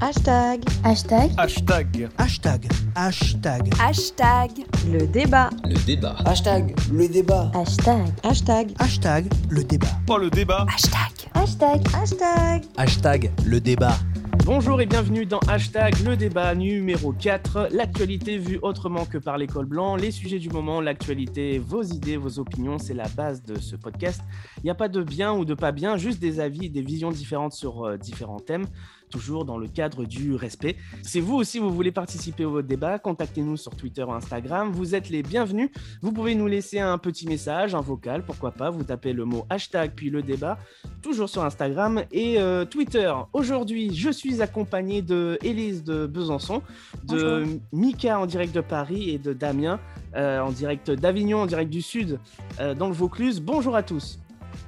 Hashtag. Hashtag. Hashtag. Hashtag. Hashtag. Hashtag. Le débat. Le débat. Hashtag. Le débat. Hashtag. Hashtag. Hashtag. Le débat. Oh le débat. Hashtag. Hashtag. Hashtag. Hashtag. Le débat. Bonjour et bienvenue dans Hashtag le débat numéro 4, l'actualité vue autrement que par l'école blanc, les sujets du moment, l'actualité, vos idées, vos opinions, c'est la base de ce podcast. Il n'y a pas de bien ou de pas bien, juste des avis et des visions différentes sur euh, différents thèmes toujours dans le cadre du respect. Si vous aussi vous voulez participer au débat, contactez-nous sur Twitter ou Instagram. Vous êtes les bienvenus. Vous pouvez nous laisser un petit message, un vocal, pourquoi pas. Vous tapez le mot hashtag puis le débat, toujours sur Instagram et euh, Twitter. Aujourd'hui, je suis accompagné de Élise de Besançon, de Mika en direct de Paris et de Damien euh, en direct d'Avignon, en direct du Sud, euh, dans le Vaucluse. Bonjour à tous.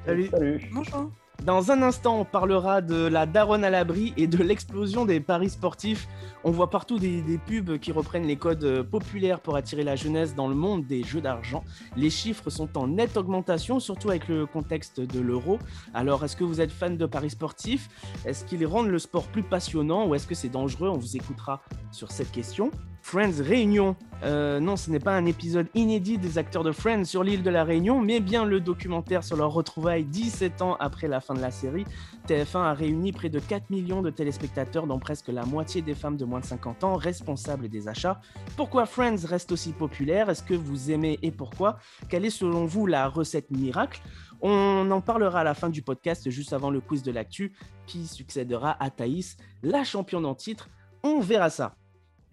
Salut. Salut. Bonjour. Dans un instant, on parlera de la daronne à l'abri et de l'explosion des paris sportifs. On voit partout des, pubs qui reprennent les codes populaires pour attirer la jeunesse dans le monde des jeux d'argent. Les chiffres sont en nette augmentation, surtout avec le contexte de l'euro. Alors, est-ce que vous êtes fan de paris sportifs? Est-ce qu'ils rendent le sport plus passionnant ou est-ce que c'est dangereux? On vous écoutera sur cette question. Friends Réunion. Euh, non, ce n'est pas un épisode inédit des acteurs de Friends sur l'île de la Réunion, mais bien le documentaire sur leur retrouvaille 17 ans après la fin de la série. TF1 a réuni près de 4 millions de téléspectateurs, dont presque la moitié des femmes de moins de 50 ans, responsables des achats. Pourquoi Friends reste aussi populaire? Est-ce que vous aimez et pourquoi? Quelle est selon vous la recette miracle? On en parlera à la fin du podcast, juste avant le quiz de l'actu, qui succédera à Thaïs, la championne en titre. On verra ça.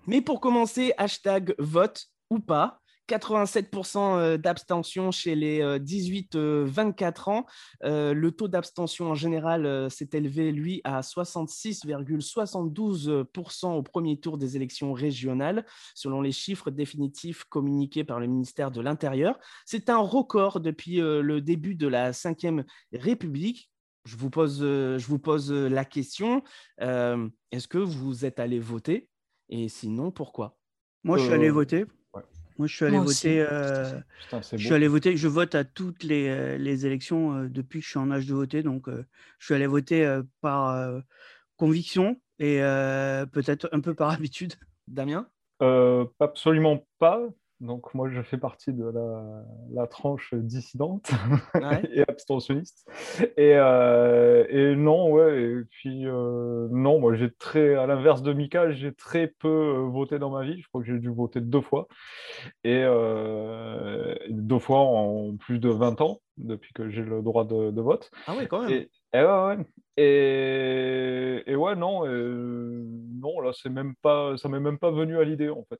Mais pour commencer, hashtag vote ou pas. 87% d'abstention chez les 18-24 ans. Euh, le taux d'abstention en général euh, s'est élevé, lui, à 66,72% au premier tour des élections régionales, selon les chiffres définitifs communiqués par le ministère de l'Intérieur. C'est un record depuis euh, le début de la Ve République. Je vous pose, je vous pose la question, est-ce que vous êtes allé voter? Et sinon, pourquoi? Moi, je suis allé voter. ouais. Moi, je suis allé Moi voter. euh, Putain, je suis allé voter. Je vote à toutes les, euh, les élections euh, depuis que je suis en âge de voter. Donc, euh, je suis allé voter euh, par euh, conviction et euh, peut-être un peu par habitude. Damien? Euh, absolument pas. Donc moi, je fais partie de la, la tranche dissidente Ouais. et abstentionniste. Et, euh, et non, ouais. Et puis euh, non, moi j'ai très, à l'inverse de Mika, j'ai très peu euh, voté dans ma vie. Je crois que j'ai dû voter deux fois et euh, deux fois en plus de 20 ans depuis que j'ai le droit de, de vote. Ah oui, quand même. Et, et ouais, ouais. Et, et ouais, non, euh, non, là, c'est même pas, ça m'est même pas venu à l'idée, en fait.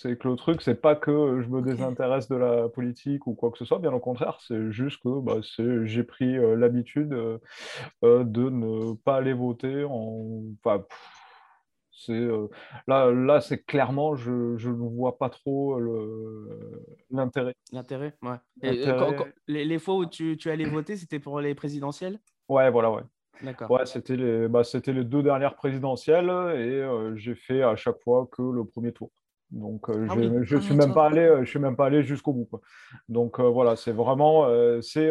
C'est que le truc, c'est pas que je me désintéresse de la politique ou quoi que ce soit, bien au contraire, c'est juste que bah, c'est, j'ai pris euh, l'habitude euh, euh, de ne pas aller voter en. Enfin, c'est, euh, là, là, c'est clairement, je, je ne vois pas trop l'intérêt. L'intérêt, ouais. Et, L'intérêt- quand- quand- les, les fois où tu, tu allais voter, c'était pour les présidentielles? Ouais, voilà, ouais. D'accord. Ouais, c'était les, bah, c'était les deux dernières présidentielles et euh, j'ai fait à chaque fois que le premier tour. Donc, euh, Ah j'ai- oui, je premier suis même pas allé, euh, je suis même pas allé jusqu'au bout. quoi. Donc euh, voilà, c'est vraiment, euh, c'est.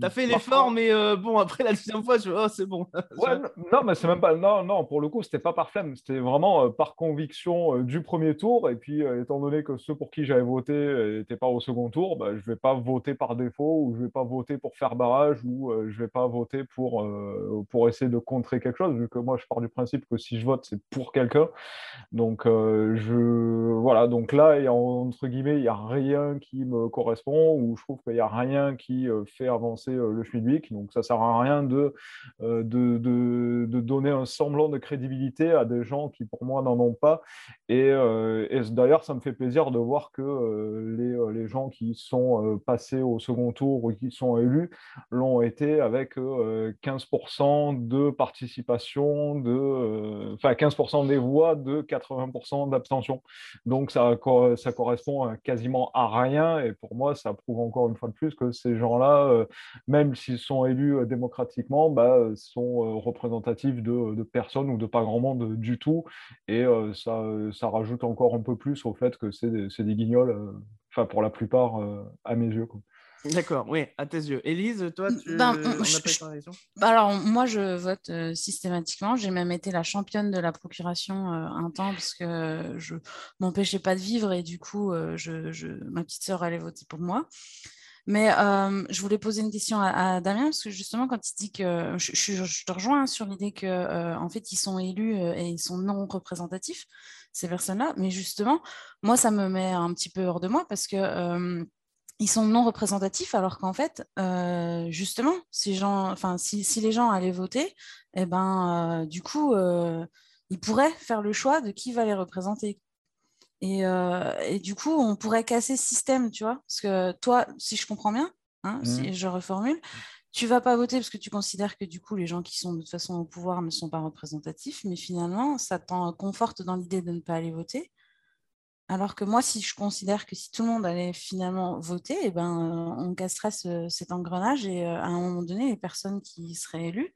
T'as fait l'effort, mais bon, après la deuxième fois, je oh, c'est bon. Ouais, non, mais c'est même pas. Non, non, pour le coup, c'était pas par flemme. C'était vraiment par conviction du premier tour. Et puis, étant donné que ceux pour qui j'avais voté n'étaient pas au second tour, bah, je vais pas voter par défaut ou je vais pas voter pour faire barrage ou je vais pas voter pour, pour essayer de contrer quelque chose, vu que moi, je pars du principe que si je vote, c'est pour quelqu'un. Donc, je. Voilà. Donc là, entre guillemets, il n'y a rien qui me correspond ou je trouve qu'il n'y a rien qui euh, fait avancer euh, le Schmidwick. Donc, ça sert à rien de euh, de, de, de donner un semblant de crédibilité à des gens qui, pour moi, n'en ont pas. Et, et d'ailleurs, ça me fait plaisir de voir que les, les gens qui sont passés au second tour ou qui sont élus l'ont été avec euh, 15% de participation, de, enfin 15% des voix, de 80% d'abstention. Donc, ça, ça correspond à quasiment à rien. Et pour moi, ça prouve encore une fois de plus que ces gens-là, euh, même s'ils sont élus euh, démocratiquement, bah, euh, sont représentatifs de, de personnes ou de pas grand monde du tout. Et ça, ça rajoute encore un peu plus au fait que c'est des, des guignols, enfin pour la plupart, à mes yeux. D'accord, oui, à tes yeux. Élise, toi, tu Ben, on je- pas je- Bah Alors, moi, je vote euh, systématiquement. J'ai même été la championne de la procuration euh, un temps parce que je m'empêchais pas de vivre et du coup, euh, je, je- ma petite sœur allait voter pour moi. Mais je voulais poser une question à, à Damien parce que justement, quand il dit que je, te rejoins hein, sur l'idée que en fait, ils sont élus et ils sont non représentatifs ces personnes-là. Mais justement, moi, ça me met un petit peu hors de moi parce que ils sont non représentatifs alors qu'en fait, euh, justement, si, gens, enfin, si, si les gens allaient voter, eh ben, euh, du coup, euh, ils pourraient faire le choix de qui va les représenter. Et, et du coup, on pourrait casser ce système, tu vois. Parce que toi, si je comprends bien, hein, si je reformule, tu vas pas voter parce que tu considères que du coup, les gens qui sont de toute façon au pouvoir ne sont pas représentatifs, mais finalement, ça t'en conforte dans l'idée de ne pas aller voter. Alors que moi, si je considère que si tout le monde allait finalement voter, eh ben, euh, on casserait ce- cet engrenage et euh, à un moment donné, les personnes qui seraient élues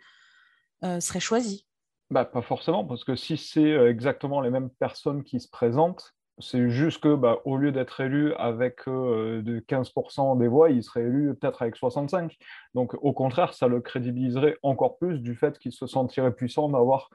euh, seraient choisies. Bah, pas forcément, parce que si c'est exactement les mêmes personnes qui se présentent, c'est juste que bah, au lieu d'être élu avec euh, de 15% des voix, il serait élu peut-être avec 65. Donc au contraire, ça le crédibiliserait encore plus du fait qu'il se sentirait puissant d'avoir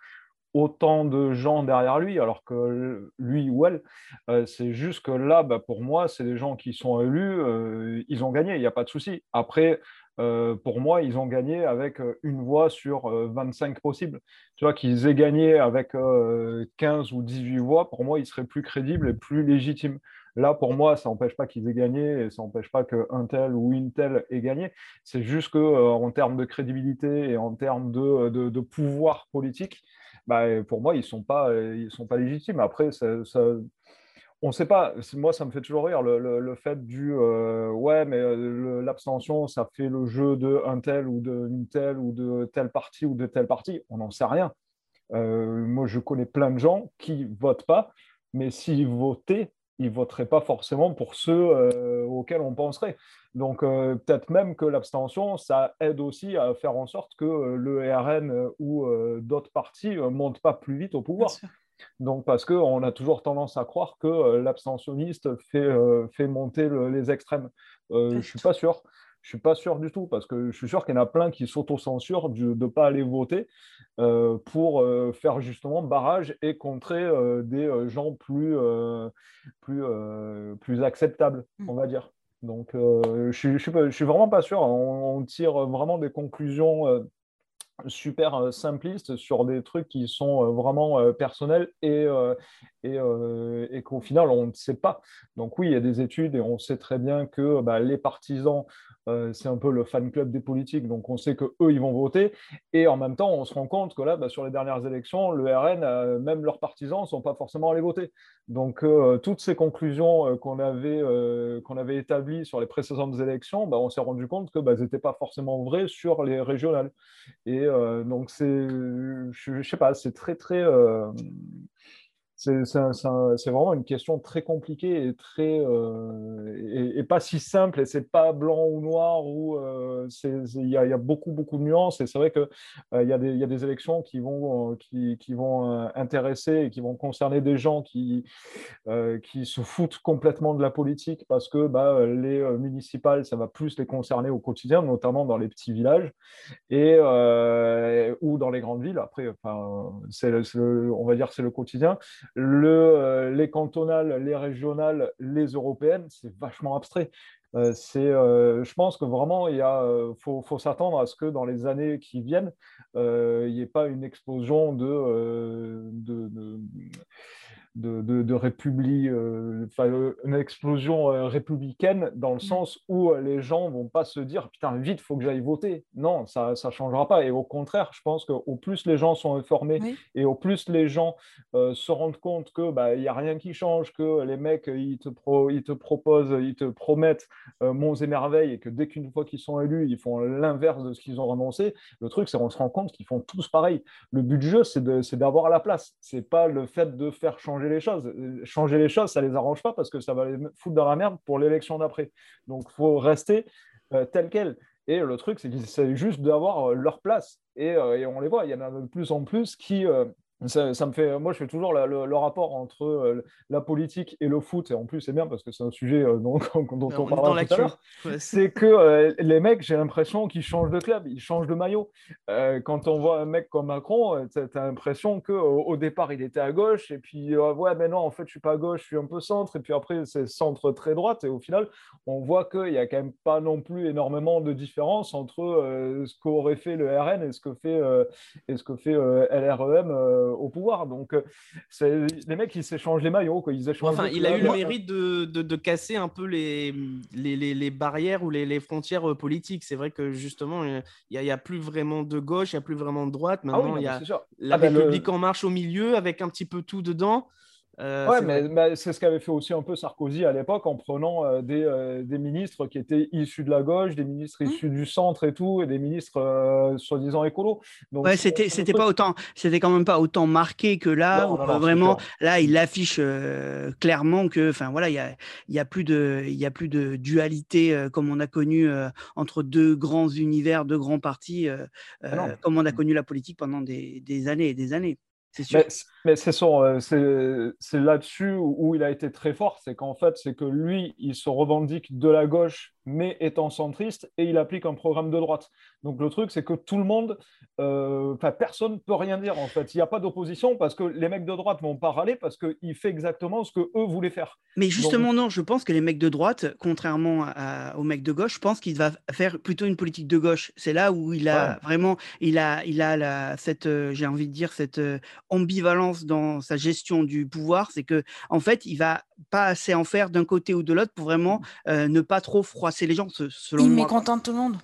autant de gens derrière lui, alors que lui ou elle, euh, c'est juste que là, bah, pour moi, c'est des gens qui sont élus, euh, ils ont gagné, il n'y a pas de souci. Après, euh, pour moi, ils ont gagné avec une voix sur euh, 25 possibles. Tu vois, qu'ils aient gagné avec euh, 15 ou 18 voix, pour moi, ils seraient plus crédibles et plus légitimes. Là, pour moi, ça n'empêche pas qu'ils aient gagné et ça n'empêche pas qu'un tel ou une telle ait gagné. C'est juste qu'en termes de crédibilité et en termes de, de pouvoir politique, bah, pour moi, ils ne sont, pas, ils sont pas légitimes. Après, ça, on ne sait pas. Moi, ça me fait toujours rire le, fait du euh, ouais, mais euh, l'abstention, ça fait le jeu de un tel ou d'une telle ou de telle partie ou de telle partie. On n'en sait rien. Euh, moi, je connais plein de gens qui votent pas, mais s'ils votaient, ils ne voteraient pas forcément pour ceux euh, auxquels on penserait. Donc, euh, peut-être même que l'abstention, ça aide aussi à faire en sorte que euh, le RN ou euh, d'autres partis ne montent pas plus vite au pouvoir. Donc, parce qu'on a toujours tendance à croire que l'abstentionniste fait, fait monter le, les extrêmes. Je ne suis pas sûr. Je ne suis pas sûr du tout, parce que je suis sûr qu'il y en a plein qui s'autocensurent de ne pas aller voter euh, pour euh, faire justement barrage et contrer euh, des gens plus, plus, plus acceptables, on va dire. Donc, je ne suis, je suis vraiment pas sûr. On, on, tire vraiment des conclusions super simplistes sur des trucs qui sont vraiment personnels et, et, et qu'au final, on ne sait pas. Donc oui, il y a des études et on sait très bien que bah, les partisans, c'est un peu le fan club des politiques, donc on sait qu'eux, ils vont voter. Et en même temps, on se rend compte que là, bah, sur les dernières élections, le RN, même leurs partisans ne sont pas forcément allés voter. Donc toutes ces conclusions qu'on avait, qu'on avait établies sur les précédentes élections, bah, on s'est rendu compte que bah, n'étaient pas forcément vraies sur les régionales. Et euh, donc, je, ne sais pas, c'est très, très. Euh, c'est, vraiment une question très compliquée et, très, euh, et, pas si simple, et c'est pas blanc ou noir, ou il y, y, a beaucoup, beaucoup de nuances, et c'est vrai qu'il il y, a des, y a des élections qui vont, qui, qui vont intéresser et qui vont concerner des gens qui, qui se foutent complètement de la politique parce que bah, les municipales, ça va plus les concerner au quotidien, notamment dans les petits villages, et, ou dans les grandes villes. Après, on va dire c'est le quotidien. Euh, les cantonales, les régionales, les européennes, c'est vachement abstrait. Euh, euh, je pense que vraiment, il faut, faut s'attendre à ce que dans les années qui viennent, il n'y ait pas une explosion de de, de, de république, euh, une explosion euh, républicaine dans le sens où euh, les gens vont pas se dire putain vite faut que j'aille voter. Non, ça ça changera pas. Et au contraire, je pense qu'au plus les gens sont informés oui. et au plus les gens euh, se rendent compte que bah il y a rien qui change, que les mecs ils te pro, ils te proposent, ils te promettent euh, monts et merveilles et que dès qu'une fois qu'ils sont élus ils font l'inverse de ce qu'ils ont annoncé. Le truc c'est qu'on se rend compte qu'ils font tous pareil. Le but du jeu c'est c'est d'avoir la place. C'est pas le fait de faire changer les choses. Changer les choses, ça les arrange pas parce que ça va les foutre dans la merde pour l'élection d'après. Donc, il faut rester euh, tel quel. Et le truc, c'est qu'ils juste d'avoir euh, leur place. Euh, et, on les voit, il y en a de plus en plus qui, Ça, ça me fait, moi, je fais toujours la- le, le rapport entre euh, la politique et le foot, et en plus, c'est bien parce que c'est un sujet euh, dont, dont On on parlera tout à l'heure. Ouais, c'est que euh, les mecs, j'ai l'impression qu'ils changent de club, ils changent de maillot. Quand on voit un mec comme Macron, tu as l'impression qu'au au départ, il était à gauche, et puis, ouais, mais non, en fait, je suis pas à gauche, je suis un peu centre, et puis après, c'est centre très droite, et au final, on voit qu'il n'y a quand même pas non plus énormément de différence entre ce qu'aurait fait le RN et ce que fait, et ce que fait LREM au pouvoir. Donc, euh, c'est- les mecs, ils s'échangent les maillots, quoi. Ils échangent Enfin, il a eu le mérite de, de- de casser un peu les, les, les- les barrières ou les, les frontières euh, politiques. C'est vrai que justement, il n'y a, il y a plus vraiment de gauche, il n'y a plus vraiment de droite. Ah oui, Maintenant, non, il y a la Ah ben, le- République en marche au milieu avec un petit peu tout dedans. Euh, c'est mais, c'est ce qu'avait fait aussi un peu Sarkozy à l'époque en prenant euh, des, euh, des ministres qui étaient issus de la gauche, des ministres Mmh. issus du centre et tout, et des ministres euh, soi-disant écolos. Donc, Ouais, c'est- c'était, pas autant, c'était quand même pas autant marqué que là, Non, où, non, non, c'est vraiment, là, il affiche euh, clairement que, enfin voilà, il y a, il y a plus de, il y a plus de dualité comme on a connu entre deux grands univers, deux grands partis, Ah comme on a connu la politique pendant des, des années et des années. C'est sûr. Mais, mais c'est euh, là-dessus où il a été très fort, c'est qu'en fait, c'est que lui, il se revendique de la gauche, mais étant centriste, et il applique un programme de droite. Donc le truc, c'est que tout le monde, euh, enfin personne peut rien dire en fait. Il n'y a pas d'opposition parce que les mecs de droite vont pas râler parce qu'il fait exactement ce que eux voulaient faire. Mais justement, non, je pense que les mecs de droite, contrairement à- aux mecs de gauche, je pense qu'il va faire plutôt une politique de gauche. C'est là où il a Ouais. vraiment, il a, il a la, cette, euh, j'ai envie de dire, cette euh, ambivalence dans sa gestion du pouvoir. C'est que, en fait, il va pas assez en faire d'un côté ou de l'autre pour vraiment euh, ne pas trop froisser les gens, se- selon Il mécontente tout le monde.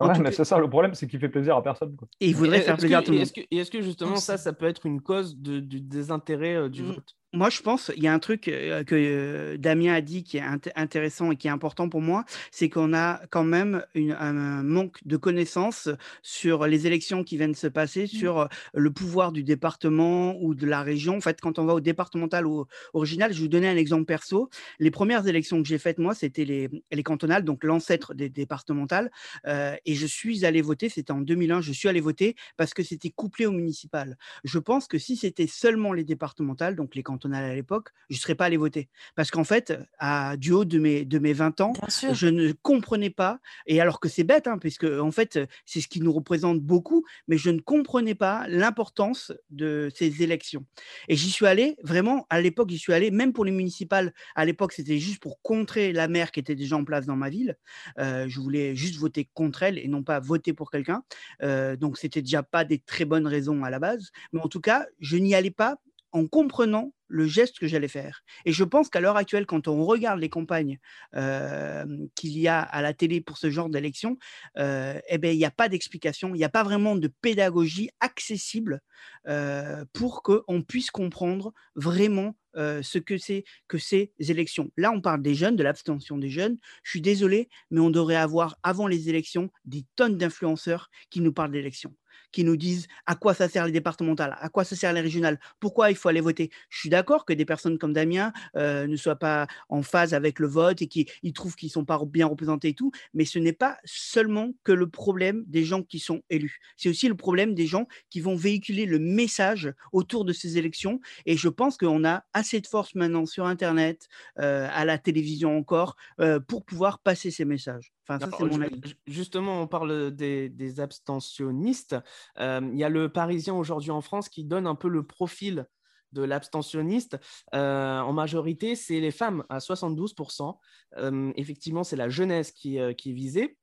Ouais, mais c'est ça le problème, c'est qu'il fait plaisir à personne. quoi. Et il voudrait Et faire plaisir que- à tout le monde. Est-ce que, et est-ce que justement, ça, ça peut être une cause de- du désintérêt euh, du Mm. vote? Moi, je pense, il y a un truc euh, que euh, Damien a dit qui est int- intéressant et qui est important pour moi, c'est qu'on a quand même une- un manque de connaissances sur les élections qui viennent se passer, sur euh, le pouvoir du département ou de la région. En fait, quand on va au départemental ou au original, je vais vous donner un exemple perso. Les premières élections que j'ai faites, moi, c'était les, les cantonales, donc l'ancêtre des départementales. et je suis allé voter, c'était en 2001, je suis allé voter parce que c'était couplé au municipal. Je pense que si c'était seulement les départementales, donc les cantonales à l'époque, je ne serais pas allé voter. Parce qu'en fait, à, du haut de mes, de mes 20 ans, je ne comprenais pas, et alors que c'est bête, hein, puisque en fait, c'est ce qui nous représente beaucoup, mais je ne comprenais pas l'importance de ces élections. Et j'y suis allé, vraiment, à l'époque, j'y suis allé, même pour les municipales, à l'époque, c'était juste pour contrer la maire qui était déjà en place dans ma ville. Euh, je voulais juste voter contre elle et non pas voter pour quelqu'un. Euh, donc, c'était déjà pas des très bonnes raisons à la base. Mais en tout cas, je n'y allais pas en comprenant le geste que j'allais faire. Et je pense qu'à l'heure actuelle, quand on regarde les campagnes euh, qu'il y a à la télé pour ce genre d'élection, euh, eh ben, il n'y a pas d'explication, il n'y a pas vraiment de pédagogie accessible euh, pour qu'on puisse comprendre vraiment ce que c'est que ces élections. Là, on parle des jeunes, de l'abstention des jeunes. Je suis désolé, mais on devrait avoir avant les élections des tonnes d'influenceurs qui nous parlent d'élections qui nous disent à quoi ça sert les départementales, à quoi ça sert les régionales, pourquoi il faut aller voter. Je suis d'accord que des personnes comme Damien euh, ne soient pas en phase avec le vote et qu'ils trouvent qu'ils ne sont pas bien représentés et tout, mais ce n'est pas seulement que le problème des gens qui sont élus. C'est aussi le problème des gens qui vont véhiculer le message autour de ces élections. Et je pense qu'on a assez de force maintenant sur Internet, euh, à la télévision encore, euh, pour pouvoir passer ces messages. Enfin, ça, c'est Alors, mon ju- avis. ju- Justement, on parle des, des abstentionnistes. Euh, Il y a le Parisien aujourd'hui en France qui donne un peu le profil de l'abstentionniste. Euh, en majorité, c'est les femmes à 72%. Euh, effectivement, c'est la jeunesse qui, qui est visée.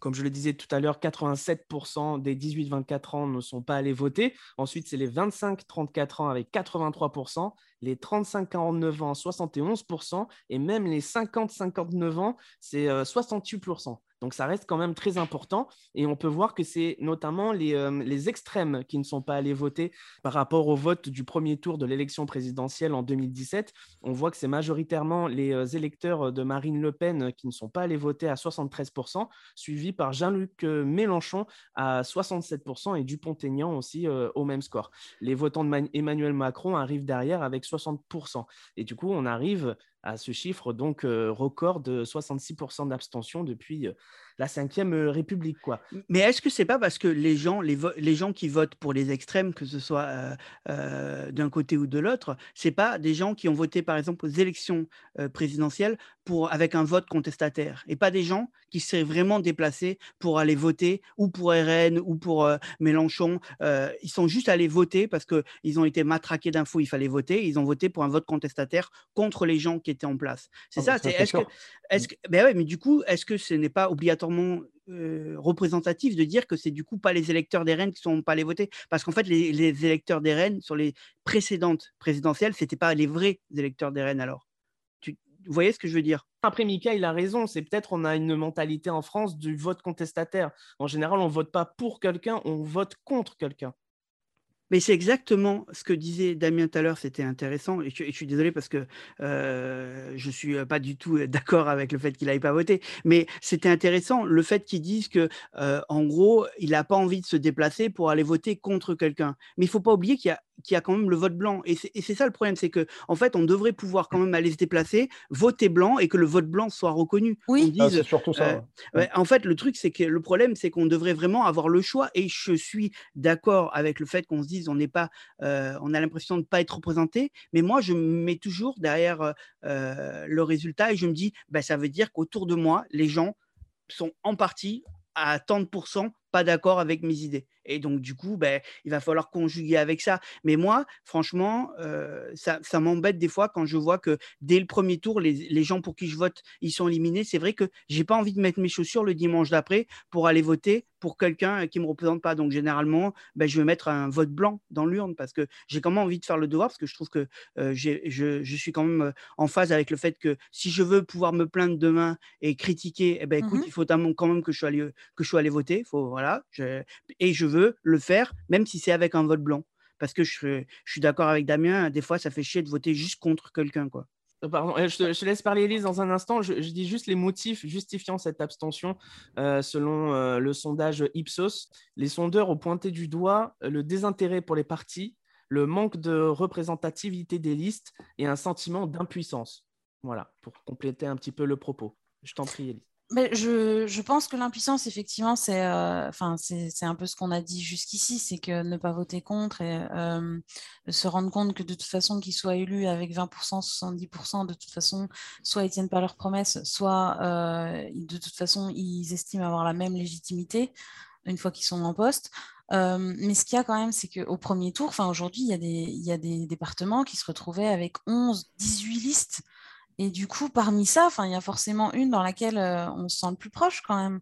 Comme je le disais tout à l'heure, 87% des 18-24 ans ne sont pas allés voter. Ensuite, c'est les 25-34 ans avec 83%, les 35-49 ans 71%, et même les 50-59 ans, c'est euh, 68%. Donc ça reste quand même très important. Et on peut voir que c'est notamment les, euh, les extrêmes qui ne sont pas allés voter par rapport au vote du premier tour de l'élection présidentielle en 2017. On voit que c'est majoritairement les euh, électeurs de Marine Le Pen qui ne sont pas allés voter à 73%, suivi par Jean-Luc euh, Mélenchon à 67% et Dupont-Aignan aussi euh, au même score. Les votants de Man- Emmanuel Macron arrivent derrière avec 60%. Et du coup, on arrive à ce chiffre donc record de 66% d'abstention depuis, la cinquième République, quoi. Mais est-ce que c'est pas parce que les gens, les, vo- les gens qui votent pour les extrêmes, que ce soit euh, euh, d'un côté ou de l'autre, c'est pas des gens qui ont voté par exemple aux élections euh, présidentielles pour avec un vote contestataire, et pas des gens qui seraient vraiment déplacés pour aller voter ou pour RN ou pour Mélenchon. Ils sont juste allés voter parce que ils ont été matraqués d'infos. Il fallait voter. Ils ont voté pour un vote contestataire contre les gens qui étaient en place. C'est Ah, ça. bah, C'est c'est est-ce que ben ouais, mais du coup, est-ce que ce n'est pas euh, représentatif de dire que c'est du coup pas les électeurs des Rennes qui sont pas allés voter Parce qu'en fait, les, les électeurs des Rennes sur les précédentes présidentielles, c'était pas les vrais électeurs des Rennes alors. Tu, vous voyez ce que je veux dire? Après, Mika, il a raison. C'est peut-être on a une mentalité en France du vote contestataire. En général, on vote pas pour quelqu'un, on vote contre quelqu'un. Mais c'est exactement ce que disait Damien tout à l'heure, c'était intéressant. Et je, et je suis désolé parce que euh, je suis euh, pas du tout euh, d'accord avec le fait qu'il n'aille pas voter. Mais c'était intéressant le fait qu'ils disent que, euh, en gros, il n'a pas envie de se déplacer pour aller voter contre quelqu'un. Mais il faut pas oublier qu'il y a qu'il y a quand même le vote blanc. Et c'est et c'est ça le problème, c'est que en fait, on devrait pouvoir quand même aller se déplacer, voter blanc et que le vote blanc soit reconnu. Oui. Ah, c'est surtout ça. euh, ouais. Ouais, en fait, le truc, c'est que le problème, c'est qu'on devrait vraiment avoir le choix. Et je suis d'accord avec le fait qu'on se dise, n'est euh, on a l'impression de ne pas être représenté. Mais moi, je me mets toujours derrière euh, euh, le résultat et je me dis, bah, ça veut dire qu'autour de moi, les gens sont en partie à tant de pourcents pas d'accord avec mes idées. Et donc, du coup, ben, il va falloir conjuguer avec ça. Mais moi, franchement, euh, ça, ça m'embête des fois quand je vois que dès le premier tour, les, les gens pour qui je vote, ils sont éliminés. C'est vrai que j'ai pas envie de mettre mes chaussures le dimanche d'après pour aller voter pour quelqu'un qui me représente pas. Donc, généralement, ben, je vais mettre un vote blanc dans l'urne parce que j'ai quand même envie de faire le devoir parce que je trouve que euh, je, je suis quand même euh, en phase avec le fait que si je veux pouvoir me plaindre demain et critiquer, eh ben, écoute, Mhm. il faut quand même que je sois allé, que je sois allé voter. Faut, voilà, je- et je veux le faire, même si c'est avec un vote blanc. Parce que je, suis d'accord avec Damien, des fois, ça fait chier de voter juste contre quelqu'un. quoi. Euh, Pardon, euh, je te, laisse parler, Elise, dans un instant. Je, dis juste les motifs justifiant cette abstention euh, selon euh, le sondage Ipsos. Les sondeurs ont pointé du doigt le désintérêt pour les partis, le manque de représentativité des listes et un sentiment d'impuissance. Voilà, pour compléter un petit peu le propos. Je t'en prie, Elise. Mais je, je pense que l'impuissance, effectivement, c'est euh, c'est un peu ce qu'on a dit jusqu'ici, c'est que ne pas voter contre et euh, se rendre compte que de toute façon, qu'ils soient élus avec 20%, 70%, de toute façon, soit ils tiennent pas leurs promesses, soit euh, de toute façon, ils estiment avoir la même légitimité une fois qu'ils sont en poste. Mais ce qu'il y a quand même, c'est qu'au premier tour, enfin aujourd'hui, il y a des, il y a des départements qui se retrouvaient avec 11, 18 listes. Et du coup, parmi ça, il y a forcément une dans laquelle euh, on se sent le plus proche quand même.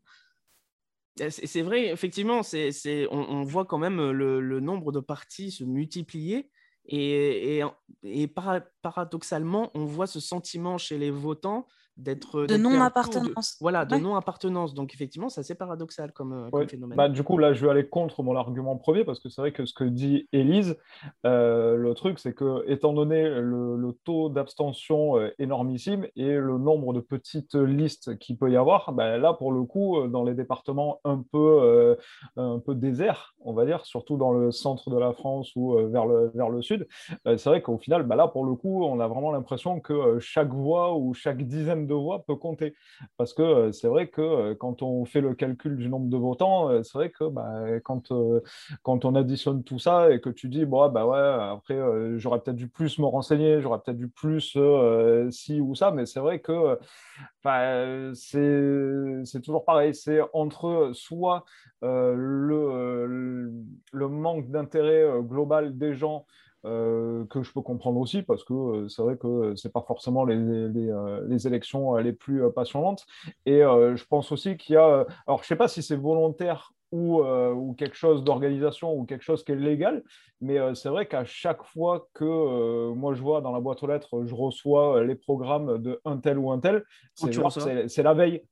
C'est vrai, effectivement, c'est, c'est- on, voit quand même euh, le, nombre de partis se multiplier. Et, et, et para- paradoxalement, on voit ce sentiment chez les votants d'être De tour non-appartenance. Voilà, de Ouais. non-appartenance. Donc, effectivement, c'est assez paradoxal comme, euh, comme Ouais. phénomène. Bah, du coup, là, je vais aller contre mon argument premier parce que c'est vrai que ce que dit Élise, euh, le truc, c'est que, étant donné le, le taux d'abstention euh, énormissime et le nombre de petites listes qu'il peut y avoir, bah, là, pour le coup, dans les départements un peu, euh, un peu déserts, on va dire, surtout dans le centre de la France ou euh, vers, le, vers le sud, euh, c'est vrai qu'au final, bah, là, pour le coup, on a vraiment l'impression que euh, chaque voix ou chaque dizaine de voix peut compter. Parce que euh, c'est vrai que euh, quand on fait le calcul du nombre de votants, euh, c'est vrai que bah, quand, quand on additionne tout ça et que tu dis, bon, ah, bah ouais, après, j'aurais peut-être dû plus me renseigner, j'aurais peut-être dû plus euh, ci ou ça, mais c'est vrai que euh, c'est toujours pareil. C'est entre soit le, le manque d'intérêt global des gens euh, que je peux comprendre aussi parce que euh, c'est vrai que c'est pas forcément les, les, euh, les élections les plus passionnantes. Et je pense aussi qu'il y a, alors je sais pas si c'est volontaire ou, euh, ou quelque chose d'organisation ou quelque chose qui est légal, mais euh, c'est vrai qu'à chaque fois que euh, moi je vois dans la boîte aux lettres, je reçois les programmes de un tel ou un tel, c'est la veille.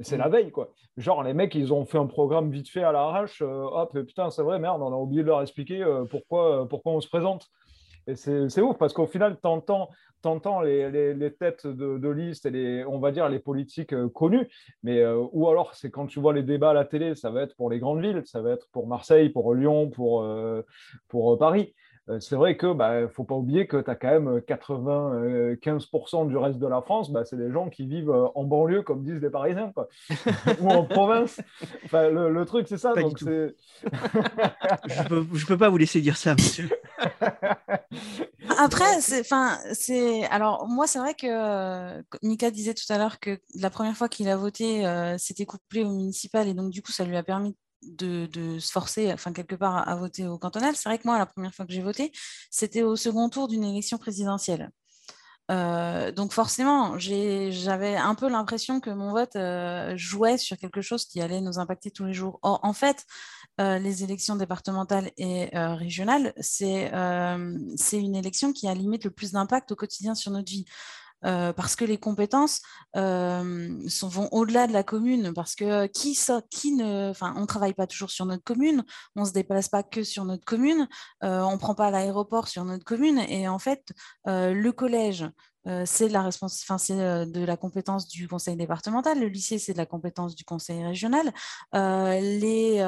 C'est Mm. la veille, quoi. Genre, les mecs, ils ont fait un programme vite fait à l'arrache. euh, hop, putain, c'est vrai, merde, on a oublié de leur expliquer euh, pourquoi, euh, pourquoi on se présente. Et c'est ouf, parce qu'au final, t'entends t'entends les, les, les têtes de, de liste et les, on va dire, les politiques connues. Mais, ou alors, c'est quand tu vois les débats à la télé, ça va être pour les grandes villes, ça va être pour Marseille, pour Lyon, pour, pour Paris. Euh, c'est vrai que bah, faut pas oublier que tu as quand même 95% du reste de la France, bah, c'est des gens qui vivent en banlieue, comme disent les Parisiens, quoi. ou en province. Enfin, le, truc, c'est ça. donc c'est... je peux, je peux pas vous laisser dire ça, monsieur. Après, c'est, enfin, c'est, alors moi, c'est vrai que Mika disait tout à l'heure que la première fois qu'il a voté, euh, c'était couplé au municipal et donc du coup, ça lui a permis de, se forcer, quelque part, à, voter au cantonal. C'est vrai que moi, la première fois que j'ai voté, c'était au second tour d'une élection présidentielle. Euh, donc forcément, j'avais un peu l'impression que mon vote euh, jouait sur quelque chose qui allait nous impacter tous les jours. Or, en fait, euh, les élections départementales et régionales, c'est une élection qui a limite le plus d'impact au quotidien sur notre vie. Parce que les compétences sont, vont au-delà de la commune, parce que qui, qui ne, enfin, on travaille pas toujours sur notre commune, on se déplace pas que sur notre commune, on prend pas l'aéroport sur notre commune, et en fait, le collège, c'est la de la compétence du conseil départemental. Le lycée, c'est de la compétence du conseil régional. les,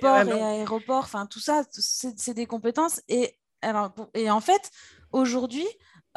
ports et aéroports, enfin tout ça, c'est des compétences. Et, alors, et en fait, aujourd'hui,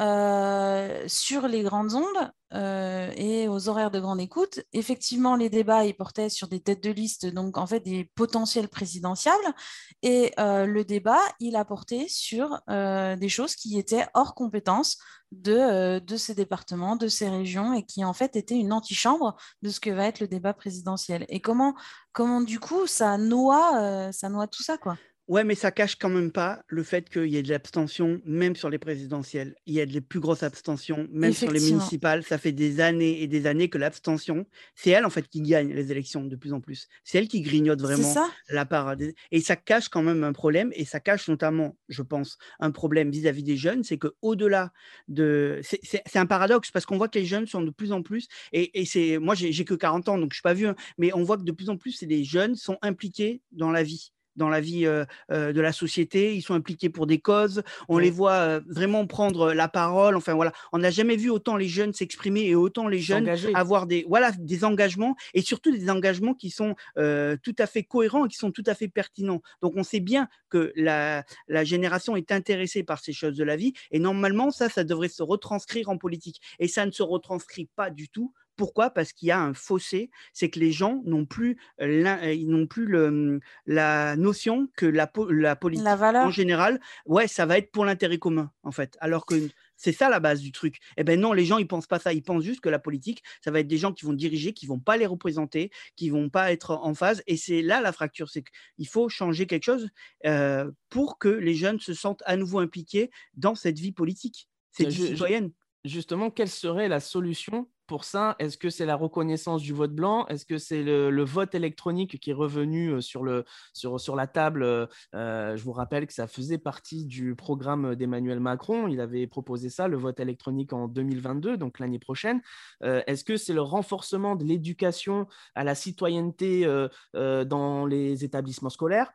euh, sur les grandes ondes euh, et aux horaires de grande écoute. Effectivement, les débats ils portaient sur des têtes de liste, donc en fait des potentiels présidentiables. Et euh, le débat, il a porté sur des choses qui étaient hors compétence de, ces départements, de ces régions, et qui en fait étaient une antichambre de ce que va être le débat présidentiel. Et comment, comment du coup, ça noie, ça noie tout ça, quoi? Ouais, mais ça cache quand même pas le fait qu'il y ait de l'abstention, même sur les présidentielles. Il y a de les plus grosses abstentions, même sur les municipales. Ça fait des années et des années que l'abstention, c'est elle en fait qui gagne les élections de plus en plus. C'est elle qui grignote vraiment la part. Et ça cache quand même un problème, et ça cache notamment, je pense, un problème vis-à-vis des jeunes, c'est que au-delà de, c'est un paradoxe parce qu'on voit que les jeunes sont de plus en plus, et, et c'est, moi j'ai que 40 ans, donc je suis pas vieux, mais on voit que de plus en plus, c'est les jeunes sont impliqués dans la vie dans la vie de la société, ils sont impliqués pour des causes, on les voit vraiment prendre la parole, enfin voilà, on n'a jamais vu autant les jeunes s'exprimer et autant les jeunes avoir des, voilà, des engagements et surtout des engagements qui sont tout à fait cohérents et qui sont tout à fait pertinents. Donc on sait bien que la, la génération est intéressée par ces choses de la vie et normalement ça, ça devrait se retranscrire en politique et ça ne se retranscrit pas du tout pourquoi? Parce qu'il y a un fossé, c'est que les gens n'ont plus, ils n'ont plus le, mmh, la notion que la, la politique en général, ouais, ça va être pour l'intérêt commun en fait. Alors que c'est ça la base du truc. Eh ben non, les gens ils pensent pas ça, ils pensent juste que la politique, ça va être des gens qui vont diriger, qui vont pas les représenter, qui vont pas être en phase. Et c'est là la fracture, c'est qu'il faut changer quelque chose pour que les jeunes se sentent à nouveau impliqués dans cette vie politique. C'est citoyenne. Justement, quelle serait la solution pour ça Est-ce que c'est la reconnaissance du vote blanc? Est-ce que c'est le, vote électronique qui est revenu euh, sur, la table? Euh, Je vous rappelle que ça faisait partie du programme d'Emmanuel Macron. Il avait proposé ça, le vote électronique en 2022, donc l'année prochaine. Euh, est-ce que c'est le renforcement de l'éducation à la citoyenneté dans les établissements scolaires?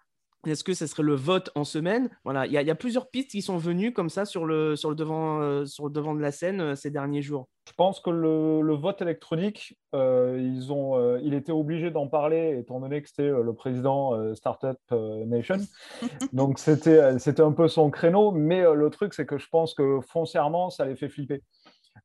Est-ce que ce serait le vote en semaine? Voilà, il y, a plusieurs pistes qui sont venues comme ça sur le, sur le, devant, euh, sur le devant de la scène euh, ces derniers jours. Je pense que le, vote électronique, euh, ils ont, il était obligé d'en parler étant donné que c'était le président Startup Nation. Donc c'était un peu son créneau. Mais le truc, c'est que je pense que foncièrement, ça les fait flipper.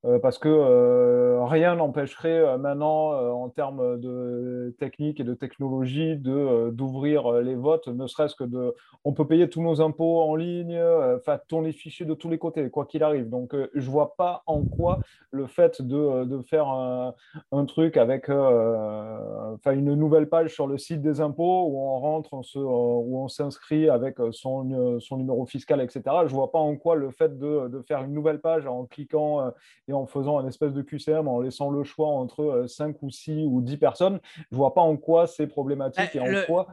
Euh, parce que euh, rien n'empêcherait euh, maintenant, en termes de technique et de technologie, d'ouvrir les votes, ne serait-ce que de... On peut payer tous nos impôts en ligne, enfin, tourner fichiers de tous les côtés, quoi qu'il arrive. Donc, je ne vois pas en quoi le fait de, de faire un, un, truc avec enfin, une nouvelle page sur le site des impôts où on rentre, où on s'inscrit avec son, son numéro fiscal, etc. Je ne vois pas en quoi le fait de, de faire une nouvelle page en cliquant et en faisant un espèce de QCM, en laissant le choix entre 5 euh, ou 6 ou 10 personnes, je ne vois pas en quoi c'est problématique bah, et en quoi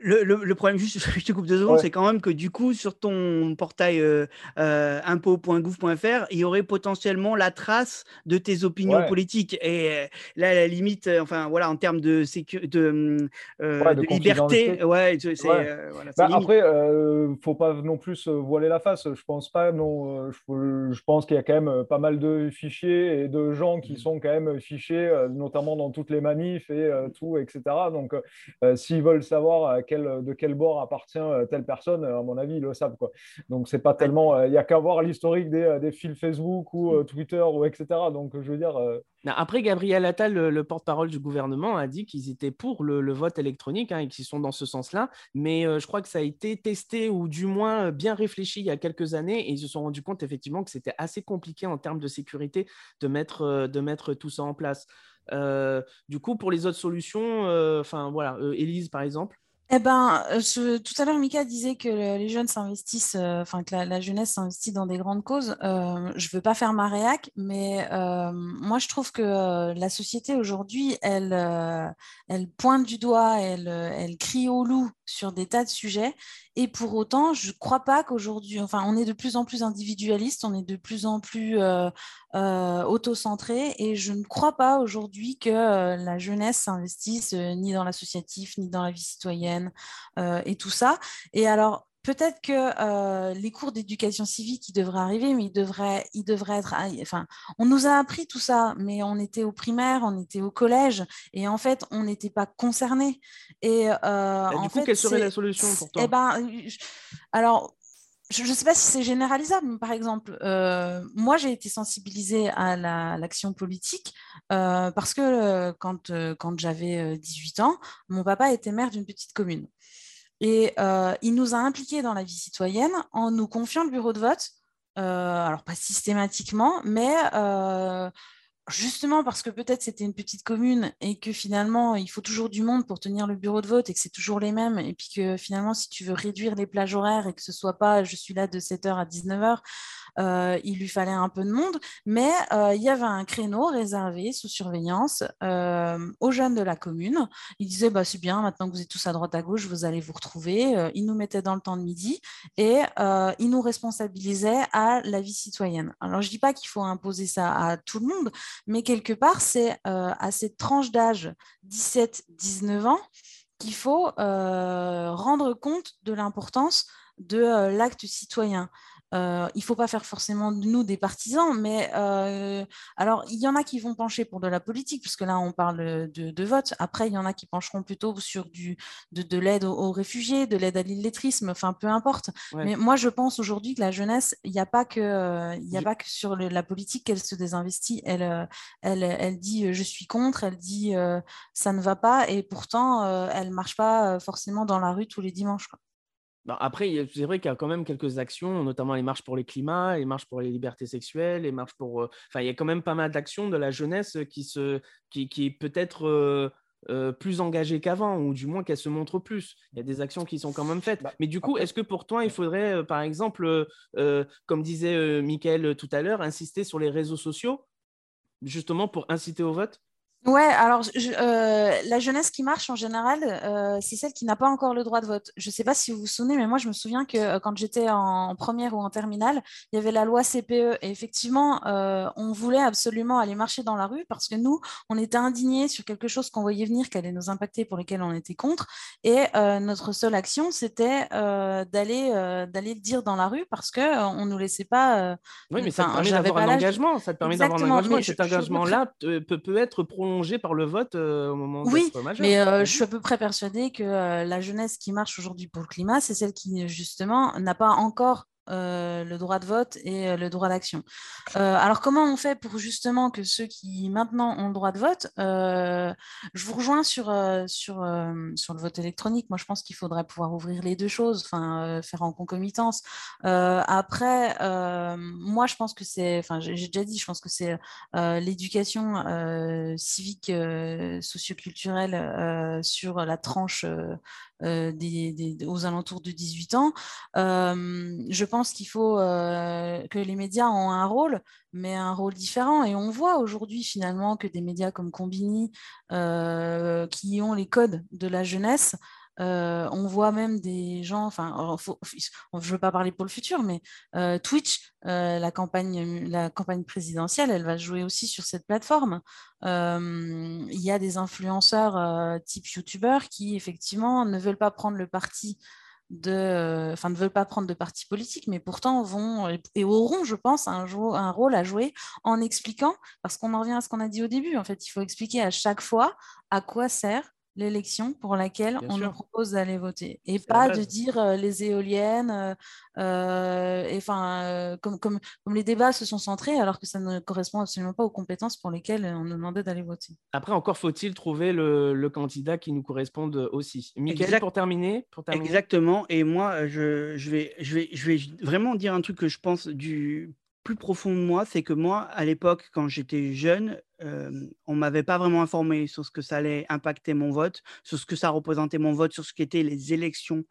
le, problème, juste, je te coupe deux secondes, c'est quand même que du coup, sur ton portail euh, euh il y aurait potentiellement la trace de tes opinions politiques. Et euh, là, la limite, euh, enfin, voilà, en termes de, de, de, liberté, ouais, c'est. Voilà, bah, après, ne faut pas non plus voiler la face. Je pense pas, non. Je, pense qu'il y a quand même pas mal de fichiers et de gens qui mmh. sont quand même fichés, notamment dans toutes les manifs et tout, etc. Donc, s'ils veulent savoir quel, de quel bord appartient telle personne, à mon avis, ils le savent. Quoi. Donc, c'est pas tellement. Il n'y a qu'à voir l'historique des, des, fils Facebook ou Twitter, ou etc. Donc, je veux dire. Après, Gabriel Attal, le, porte-parole du gouvernement, a dit qu'ils étaient pour le, vote électronique hein, et qu'ils sont dans ce sens-là. Mais je crois que ça a été testé ou du moins bien réfléchi il y a quelques années et ils se sont rendus compte effectivement que c'était assez compliqué en termes de sécurité de mettre, de mettre tout ça en place. Euh, du coup, pour les autres solutions, euh, enfin voilà, euh, Élise par exemple. Eh ben, tout à l'heure, Mika disait que les jeunes s'investissent, enfin que la, jeunesse s'investit dans des grandes causes. je veux pas faire ma réac, mais moi, je trouve que la société aujourd'hui, elle, pointe du doigt, elle crie au loup sur des tas de sujets. Et pour autant, je ne crois pas qu'aujourd'hui, enfin, on est de plus en plus individualiste, on est de plus en plus euh, euh auto-centré, et je ne crois pas aujourd'hui que euh, la jeunesse s'investisse euh, ni dans l'associatif, ni dans la vie citoyenne, et tout ça. Et alors, peut-être que euh, les cours d'éducation civique qui devraient arriver, mais ils devraient, ils devraient être. Enfin, on nous a appris tout ça, mais on était au primaire, on était au collège, et en fait, on n'était pas concernés. Et, euh, du coup, quelle serait la solution pour toi? Eh ben, alors. Je ne sais pas si c'est généralisable, mais par exemple, euh, moi j'ai été sensibilisée à l'action politique parce que quand, quand j'avais 18 ans, mon papa était maire d'une petite commune. Et euh, il nous a impliqués dans la vie citoyenne en nous confiant le bureau de vote. Euh, alors, pas systématiquement, mais euh, justement parce que peut-être c'était une petite commune et que finalement il faut toujours du monde pour tenir le bureau de vote et que c'est toujours les mêmes et puis que finalement si tu veux réduire les plages horaires et que ce soit pas je suis là de 7h à 19h euh, il lui fallait un peu de monde, mais euh, il y avait un créneau réservé sous surveillance euh, aux jeunes de la commune. Il disait bah, c'est bien, maintenant que vous êtes tous à droite à gauche, vous allez vous retrouver. il nous mettait dans le temps de midi et il nous responsabilisait à la vie citoyenne. Alors je dis pas qu'il faut imposer ça à tout le monde, mais quelque part, c'est à cette tranche d'âge 17-19 ans qu'il faut rendre compte de l'importance de l'acte citoyen. Euh, il ne faut pas faire forcément de nous des partisans, mais euh, alors il y en a qui vont pencher pour de la politique, puisque là on parle de, vote. Après, il y en a qui pencheront plutôt sur du, de, l'aide aux, réfugiés, de l'aide à l'illettrisme, enfin peu importe. Mais moi je pense aujourd'hui que la jeunesse, il n'y a pas que, il a pas que sur la politique qu'elle se désinvestit. Elle, elle, elle dit je suis contre, elle dit ça ne va pas, et pourtant elle ne marche pas forcément dans la rue tous les dimanches. Bah, après, c'est vrai qu'il y a quand même quelques actions, notamment les marches pour les climats, les marches pour les libertés sexuelles, les marches pour. Euh, enfin, il y a quand même pas mal d'actions de la jeunesse qui, se, qui, qui est peut-être euh, euh, plus engagée qu'avant, ou du moins qu'elle se montre plus. Il y a des actions qui sont quand même faites. Bah, Mais du coup, est-ce que pour toi, il faudrait, par exemple, comme disait Mickaël tout à l'heure, insister sur les réseaux sociaux, justement pour inciter au vote? Ouais, alors euh, la jeunesse qui marche en général, euh, c'est celle qui n'a pas encore le droit de vote. Je ne sais pas si vous vous souvenez, mais moi je me souviens que euh, quand j'étais en première ou en terminale, il y avait la loi CPE et effectivement, on voulait absolument aller marcher dans la rue parce que nous, on était indignés sur quelque chose qu'on voyait venir, qui allait nous impacter, pour lesquels on était contre. Et notre seule action, c'était d'aller d'aller le dire dans la rue parce que on nous laissait pas. oui, mais ça te permet d'avoir un engagement. Ça te permet d'avoir un engagement. Et cet engagement-là peut, peut être prolongé par le vote euh, au moment oui, mais euh, je suis à peu près persuadée que euh, la jeunesse qui marche aujourd'hui pour le climat, c'est celle qui justement n'a pas encore euh, le droit de vote et euh, le droit d'action. Euh, alors comment on fait pour justement que ceux qui maintenant ont le droit de vote, je vous rejoins sur, sur, sur le vote électronique, moi je pense qu'il faudrait pouvoir ouvrir les deux choses, enfin faire en concomitance. après, moi je pense que c'est, enfin j'ai déjà dit, je pense que c'est l'éducation civique, socioculturelle sur la tranche euh, aux alentours de 18 ans. Euh, je pense qu'il faut euh, que les médias ont un rôle, mais un rôle différent. Et on voit aujourd'hui finalement que des médias comme Combini, qui ont les codes de la jeunesse, euh, on voit même des gens, enfin, je ne veux pas parler pour le futur, mais euh, Twitch, euh, la, campagne, la campagne présidentielle, elle va jouer aussi sur cette plateforme. Il y a des influenceurs type YouTubeurs qui, effectivement, ne veulent pas prendre le parti de, enfin, ne veulent pas prendre de parti politique, mais pourtant vont et auront, je pense, un, un rôle à jouer en expliquant, parce qu'on en revient à ce qu'on a dit au début. En fait, il faut expliquer à chaque fois à quoi sert l'élection pour laquelle Bien on nous sûr. propose d'aller voter. Et pas de dire euh, les éoliennes, euh, euh, et enfin, euh, comme, comme, comme les débats se sont centrés, alors que ça ne correspond absolument pas aux compétences pour lesquelles on nous demandait d'aller voter. Après, encore faut-il trouver le, le candidat qui nous corresponde aussi. Michael, Exact- pour terminer, pour terminer. Exactement. Et moi, je, je, vais, je, vais, je vais vraiment dire un truc que je pense du plus profond de moi, c'est que moi, à l'époque, quand j'étais jeune, on m'avait pas vraiment informé sur ce que ça allait impacter mon vote, sur ce que ça représentait mon vote, sur ce qu'étaient les élections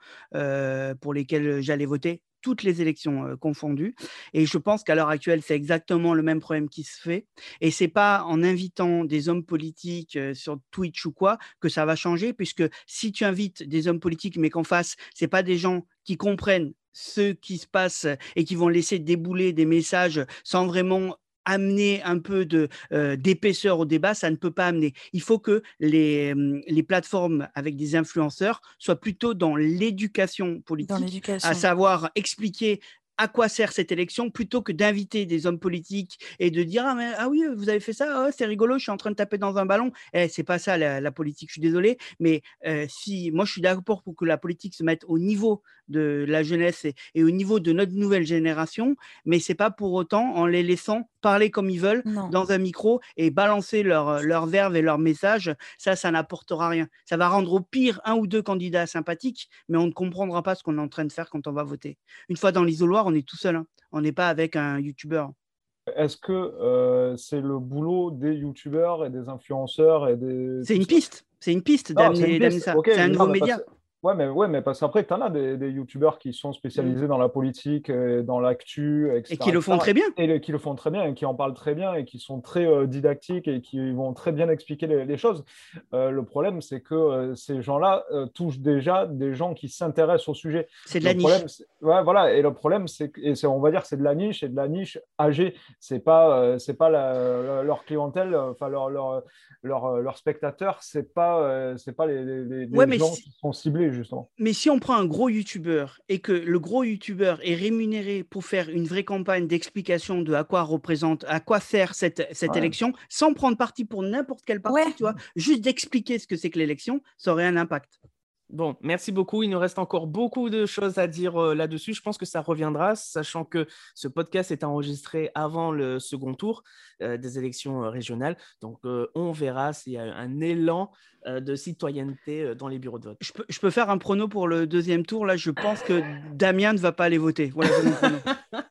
pour lesquelles j'allais voter, toutes les élections confondues. Et je pense qu'à l'heure actuelle, c'est exactement le même problème qui se fait. Et c'est pas en invitant des hommes politiques sur Twitch ou quoi que ça va changer, puisque si tu invites des hommes politiques, mais qu'en face, c'est pas des gens qui comprennent ce qui se passe et qui vont laisser débouler des messages sans vraiment amener un peu de euh, d'épaisseur au débat, ça ne peut pas amener. Il faut que les, les plateformes avec des influenceurs soient plutôt dans l'éducation Dans politique, l'éducation. à savoir expliquer à quoi sert cette élection plutôt que d'inviter des hommes politiques et de dire ah, ah oui vous avez fait ça oh, c'est rigolo je suis en train de taper dans un ballon. Eh, c'est pas ça la, la politique je suis désolé mais euh, si moi je suis d'accord pour que la politique se mette au niveau de la jeunesse et, et au niveau de notre nouvelle génération mais c'est pas pour autant en les laissant parler comme ils veulent Non. dans un micro et balancer leur, leur verve et leur message, ça, ça n'apportera rien. Ça va rendre au pire un ou deux candidats sympathiques, mais on ne comprendra pas ce qu'on est en train de faire quand on va voter. Une fois dans l'isoloir, on est tout seul. hein. On n'est pas avec un youtubeur. Est-ce que euh, c'est le boulot des youtubeurs et des influenceurs et des... C'est une piste. C'est une piste Non, d'amener ça. c'est un nouveau mais média. parce- Ouais, mais, ouais, mais parce qu'après, tu en as des, des youtubeurs qui sont spécialisés dans la politique, et dans l'actu, etc. Mm. Et qui le font très bien. Et le- qui le font très bien, et qui en parlent très bien, et qui sont très euh, didactiques, et qui vont très bien expliquer les, les choses. Euh, le problème, c'est que euh, ces gens-là euh, touchent déjà des gens qui s'intéressent au sujet. C'est de la Le niche. problème, ouais, voilà. Et le problème, c'est que, on va dire, que c'est de la niche et de la niche âgée. C'est pas, euh, c'est pas la- la- leur clientèle, euh, enfin leur, leur, leur, euh, spectateurs, c'est pas, euh, c'est pas les, les- les- Ouais, gens qui sont ciblés justement. Mais si on prend un gros youtubeur et que le gros youtubeur est rémunéré pour faire une vraie campagne d'explication de à quoi représente, à quoi sert cette, cette Ouais. élection, sans prendre parti pour n'importe quelle partie, Ouais. tu vois, juste d'expliquer ce que c'est que l'élection, ça aurait un impact. Bon, merci beaucoup. Il nous reste encore beaucoup de choses à dire euh, là-dessus. Je pense que ça reviendra, sachant que ce podcast est enregistré avant le second tour euh, des élections euh, régionales. Donc, on verra s'il y a un élan de citoyenneté dans les bureaux de vote. Je peux, je peux faire un prono pour le deuxième tour. Là, je pense que Damien ne va pas aller voter. Voilà.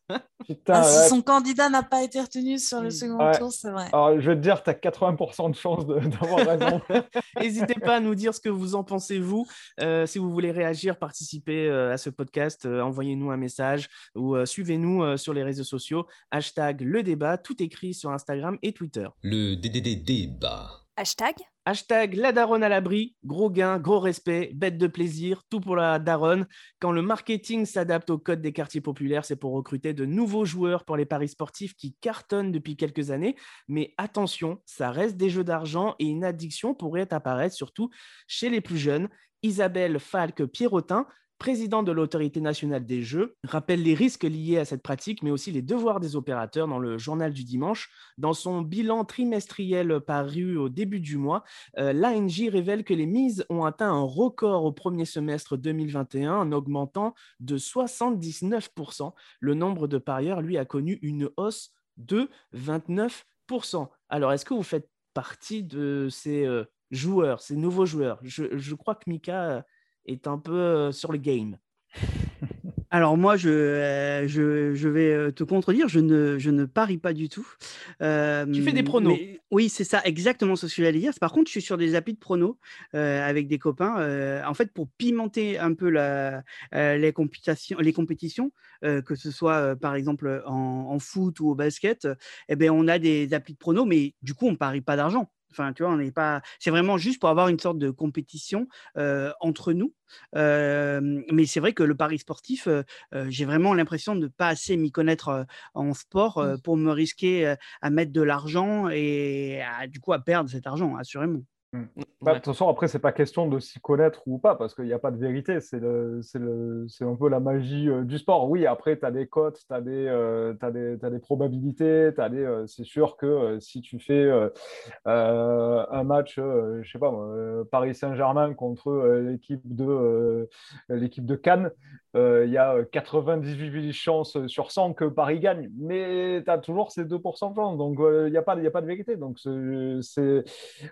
Putain, Ah, si ouais. son candidat n'a pas été retenu sur le Mm. second Ouais. tour, c'est vrai. Alors, je vais te dire, tu as 80% de chance de- d'avoir raison. N'hésitez pas à nous dire ce que vous en pensez, vous. Euh, si vous voulez réagir, participer euh, à ce podcast, euh, envoyez-nous un message ou euh, suivez-nous euh, sur les réseaux sociaux. Hashtag le débat, tout écrit sur Instagram et Twitter. Le DDD débat. Hashtag Hashtag la daronne à l'abri, gros gain, gros respect, bête de plaisir, tout pour la daronne. Quand le marketing s'adapte au code des quartiers populaires, c'est pour recruter de nouveaux joueurs pour les paris sportifs qui cartonnent depuis quelques années. Mais attention, ça reste des jeux d'argent et une addiction pourrait apparaître surtout chez les plus jeunes. Isabelle Falque-Pierrotin, présidente de l'autorité nationale des jeux, rappelle les risques liés à cette pratique, mais aussi les devoirs des opérateurs dans le journal du dimanche. Dans son bilan trimestriel paru au début du mois, euh, l'ANJ révèle que les mises ont atteint un record au premier semestre 2021 en augmentant de 79%. Le nombre de parieurs, lui, a connu une hausse de 29%. Alors, est-ce que vous faites partie de ces euh, joueurs, ces nouveaux joueurs? Je, je crois que Mika euh, est un peu euh, sur le game. Alors moi, je, euh, je, je vais euh, te contredire, je ne, je ne parie pas du tout. Euh, Tu fais des pronos. mais- Oui, c'est ça, exactement ce que j'allais dire. Par contre, je suis sur des applis de pronos euh, avec des copains. en fait, pour pimenter un peu la, les, compétitions, les compétitions, que ce soit par exemple en, en foot ou au basket, eh ben, on a des applis de pronos, mais du coup, on ne parie pas d'argent. Enfin, tu vois, on n'est pas. C'est vraiment juste pour avoir une sorte de compétition euh, entre nous. Euh, mais c'est vrai que le pari sportif, euh, j'ai vraiment l'impression de ne pas assez m'y connaître en sport euh, pour me risquer à mettre de l'argent et à, du coup à perdre cet argent, assurément. Mm. Bah, de toute façon, après, c'est pas question de s'y connaître ou pas, parce qu'il n'y a pas de vérité. C'est un peu la magie euh, du sport. Oui, après, tu as des cotes, tu as, euh, des, des probabilités. Euh, c'est sûr que si tu fais un match, je sais pas, Paris Saint-Germain contre l'équipe de, l'équipe de Cannes, il y a 98 chances sur 100 que Paris gagne. Mais tu as toujours ces 2% de chance. Donc, il n'y a, pas, a pas de vérité. Donc, c'est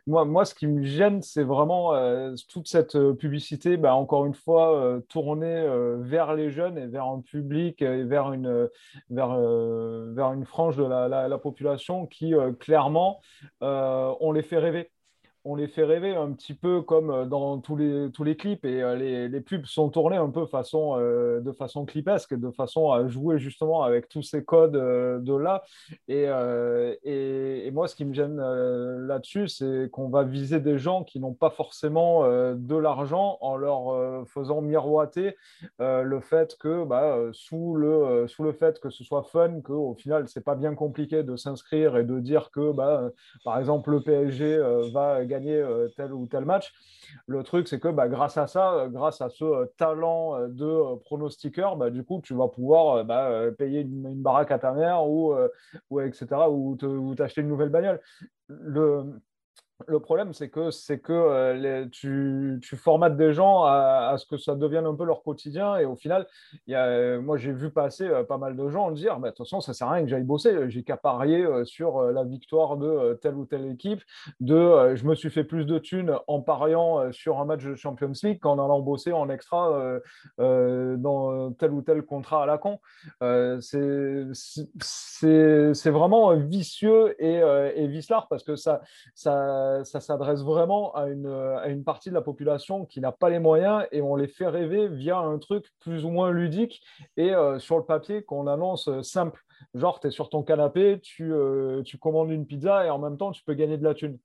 moi, moi, ce qui me gêne, c'est vraiment euh, toute cette euh, publicité, bah, encore une fois, euh, tournée vers les jeunes et vers un public et vers une, vers, vers une frange de la, la population qui, clairement, on les fait rêver on les fait rêver un petit peu comme euh, dans tous les, tous les clips et euh, les, les pubs sont tournés un peu façon, euh, de façon clipesque, de façon à jouer justement avec tous ces codes de là. Et, et, moi, ce qui me gêne là-dessus, c'est qu'on va viser des gens qui n'ont pas forcément de l'argent en leur faisant miroiter le fait que bah, sous, le, sous le fait que ce soit fun, qu'au final, c'est pas bien compliqué de s'inscrire et de dire que, bah, par exemple, le PSG va gagner euh, tel ou tel match. Le truc, c'est que bah, grâce à ça, euh, grâce à ce euh, talent de pronostiqueur, bah, du coup, tu vas pouvoir bah, payer une, baraque à ta mère ou, ou etc. ou t'acheter une nouvelle bagnole. Le, le problème, c'est que, c'est que euh, tu, formates des gens à, ce que ça devienne un peu leur quotidien. Et au final, euh, moi, j'ai vu passer euh, pas mal de gens dire bah, De toute façon, ça ne sert à rien que j'aille bosser. J'ai qu'à parier sur la victoire de telle ou telle équipe. De, je me suis fait plus de thunes en pariant sur un match de Champions League qu'en allant bosser en extra dans tel ou tel contrat à la con. c'est, c'est, vraiment vicieux et, et vicelard parce que ça. ça ça, s'adresse vraiment à une, à une, partie de la population qui n'a pas les moyens et on les fait rêver via un truc plus ou moins ludique et euh, sur le papier qu'on annonce euh, simple. Genre, tu es sur ton canapé, tu, euh, tu, commandes une pizza et en même temps, tu peux gagner de la thune.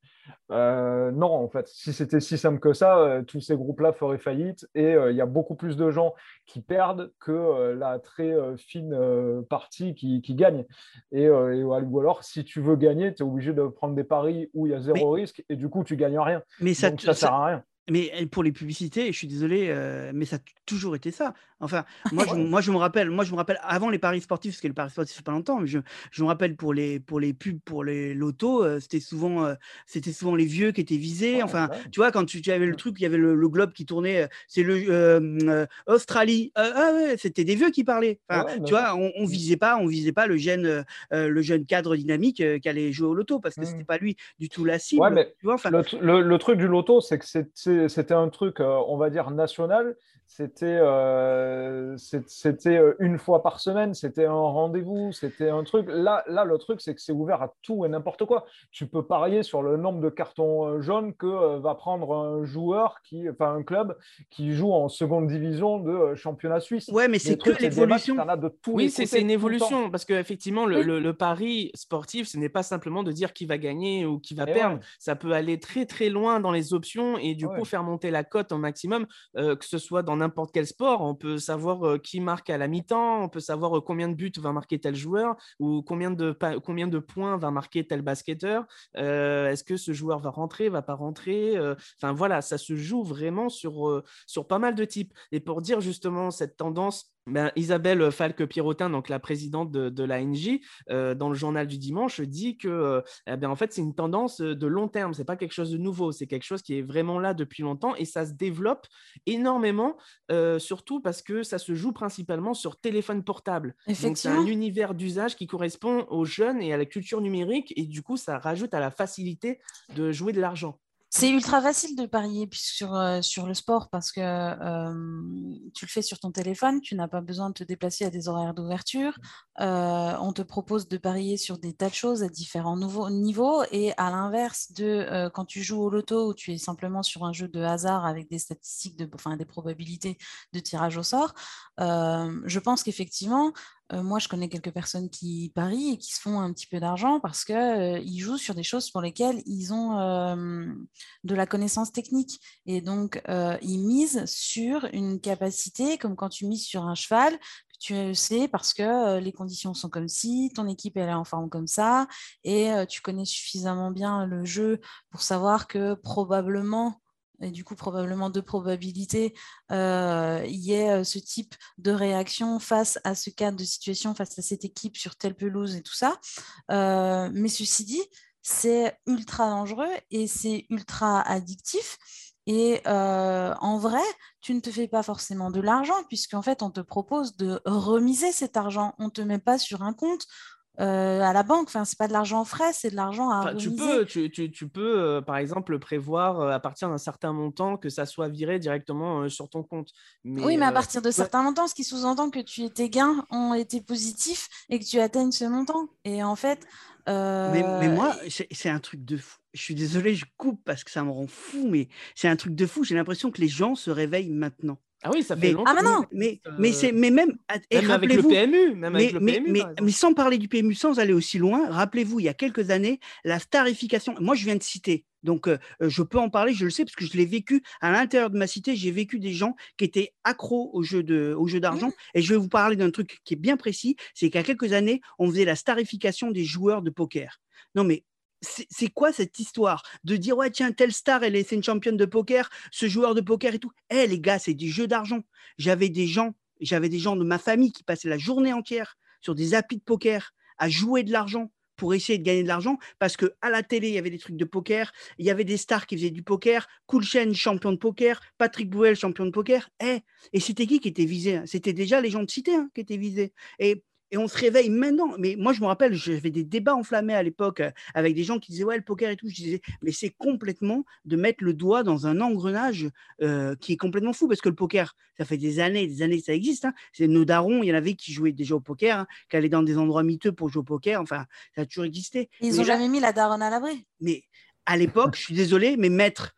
non, en fait, si c'était si simple que ça, tous ces groupes-là feraient faillite et il y a beaucoup plus de gens qui perdent que la très fine partie qui, qui gagne. Et, ou alors, si tu veux gagner, tu es obligé de prendre des paris où il y a zéro risque et du coup, tu gagnes rien. Mais ça, ça, sert à rien. Mais pour les publicités, je suis désolé, mais ça a toujours été ça. Enfin, moi, je, moi, je me rappelle, moi, je me rappelle avant les paris sportifs, parce que les paris sportifs, c'est pas longtemps, mais je, je, me rappelle pour les, pour les pubs, pour les lotos, c'était souvent, c'était souvent les vieux qui étaient visés. Enfin, tu vois, quand tu, avais le truc, il y avait le, globe qui tournait, c'est le Australie. ah ouais, c'était des vieux qui parlaient. Enfin, tu vois, on, on, visait pas, on visait pas le jeune, le jeune cadre dynamique qui allait jouer au loto, parce que c'était mmh. pas lui du tout la cible. mais tu vois, le, le, truc du loto, c'est que c'était un truc, on va dire, national. C'était euh, c'était euh, une fois par semaine, c'était un rendez-vous, c'était un truc. Là, là le truc, c'est que c'est ouvert à tout et n'importe quoi. Tu peux parier sur le nombre de cartons euh, jaunes que va prendre un joueur, qui, enfin un club qui joue en seconde division de championnat suisse. Ouais, mais c'est que l'évolution. Oui, c'est une évolution parce qu'effectivement, le, le, pari sportif, ce n'est pas simplement de dire qui va gagner ou qui va perdre. Ça peut aller très très loin dans les options et du coup faire monter la cote au maximum, que ce soit dans n'importe quel sport. On peut savoir euh, qui marque à la mi-temps, on peut savoir euh, combien de buts va marquer tel joueur ou combien de, combien de points va marquer tel basketteur. Euh, est-ce que ce joueur va rentrer, va pas rentrer Enfin voilà, ça se joue vraiment sur, sur pas mal de types. Et pour dire justement cette tendance ben, Isabelle Falque-Pierrotin, donc la présidente de, de l'ANJ, euh, dans le journal du dimanche, dit que euh, eh ben, en fait, c'est une tendance de long terme, c'est pas quelque chose de nouveau, c'est quelque chose qui est vraiment là depuis longtemps et ça se développe énormément, euh, surtout parce que ça se joue principalement sur téléphone portable. Donc, c'est un univers d'usage qui correspond aux jeunes et à la culture numérique et du coup, ça rajoute à la facilité de jouer de l'argent. C'est ultra facile de parier sur, euh, sur le sport parce que euh, tu le fais sur ton téléphone, tu n'as pas besoin de te déplacer à des horaires d'ouverture. Euh, on te propose de parier sur des tas de choses à différents niveaux. Et à l'inverse de quand tu joues au loto où tu es simplement sur un jeu de hasard avec des statistiques, de, enfin des probabilités de tirage au sort, je pense qu'effectivement, moi, je connais quelques personnes qui parient et qui se font un petit peu d'argent parce qu'ils euh, jouent sur des choses pour lesquelles ils ont de la connaissance technique. Et donc, ils misent sur une capacité, comme quand tu mises sur un cheval, tu sais parce que les conditions sont comme ci, ton équipe elle est en forme comme ça, et tu connais suffisamment bien le jeu pour savoir que probablement et du coup probablement de probabilité, euh, il y ait euh, ce type de réaction face à ce cas de situation, face à cette équipe sur telle pelouse et tout ça. Euh, mais ceci dit, c'est ultra dangereux et c'est ultra addictif. Et en vrai, tu ne te fais pas forcément de l'argent, puisqu'en fait, on te propose de remiser cet argent. On ne te met pas sur un compte, euh, à la banque. Enfin, c'est pas de l'argent frais, c'est de l'argent à Enfin, tu peux, tu, tu- tu peux euh, par exemple, prévoir euh, à partir d'un certain montant que ça soit viré directement euh, sur ton compte. Mais, oui, mais à euh, partir de certains montants, ce qui sous-entend que tu, tes gains ont été positifs et que tu atteignes ce montant. Et en fait, Mais, mais moi, c'est c'est un truc de fou. Je suis désolé, je coupe parce que ça me rend fou, mais c'est un truc de fou. J'ai l'impression que les gens se réveillent maintenant. Ah oui, ça fait Mais, longtemps. Ah, mais non mais, Euh, mais, c'est, mais même, et Même avec le rappelez-vous, PMU, même avec mais, le mais, PMU, mais- par exemple. mais sans parler du PMU, sans aller aussi loin, rappelez-vous, il y a quelques années, la starification, moi je viens de citer, donc euh, euh, je peux en parler, je le sais, parce que je l'ai vécu à l'intérieur de ma cité, j'ai vécu des gens qui étaient accros au jeu, de, au jeu d'argent, et je vais vous parler d'un truc qui est bien précis, c'est qu'il y a quelques années, on faisait la starification des joueurs de poker. Non mais c'est quoi cette histoire? De dire ouais tiens telle star elle est une championne de poker ce joueur de poker et tout. Eh les gars c'est des jeux d'argent. J'avais des gens j'avais des gens de ma famille qui passaient la journée entière sur des applis de poker à jouer de l'argent pour essayer de gagner de l'argent parce que à la télé il y avait des trucs de poker il y avait des stars qui faisaient du poker Cool Chain champion de poker Patrick Bruel champion de poker. Eh et c'était qui qui était visé hein? C'était déjà les gens de cité hein, qui étaient visés. Et et on se réveille maintenant. Mais moi, je me rappelle, j'avais des débats enflammés à l'époque euh, avec des gens qui disaient ouais le poker et tout. Je disais mais c'est complètement de mettre le doigt dans un engrenage euh, qui est complètement fou parce que le poker, ça fait des années, et des années que ça existe. hein. C'est nos darons, il y en avait qui jouaient déjà au poker, hein, qui allaient dans des endroits miteux pour jouer au poker. Enfin, ça a toujours existé. ils Mais ont là- jamais mis la daronne à l'abri. mais à l'époque, je suis désolé, mais mettre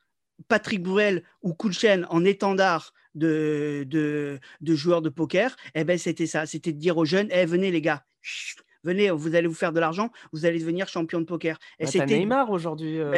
Patrick Bruel ou Kulchen en étendard de, de, de joueurs de poker, eh ben c'était ça. C'était de dire aux jeunes, eh, venez les gars, chut, venez, vous allez vous faire de l'argent, vous allez devenir champion de poker. Et Bah, c'était Neymar aujourd'hui. euh,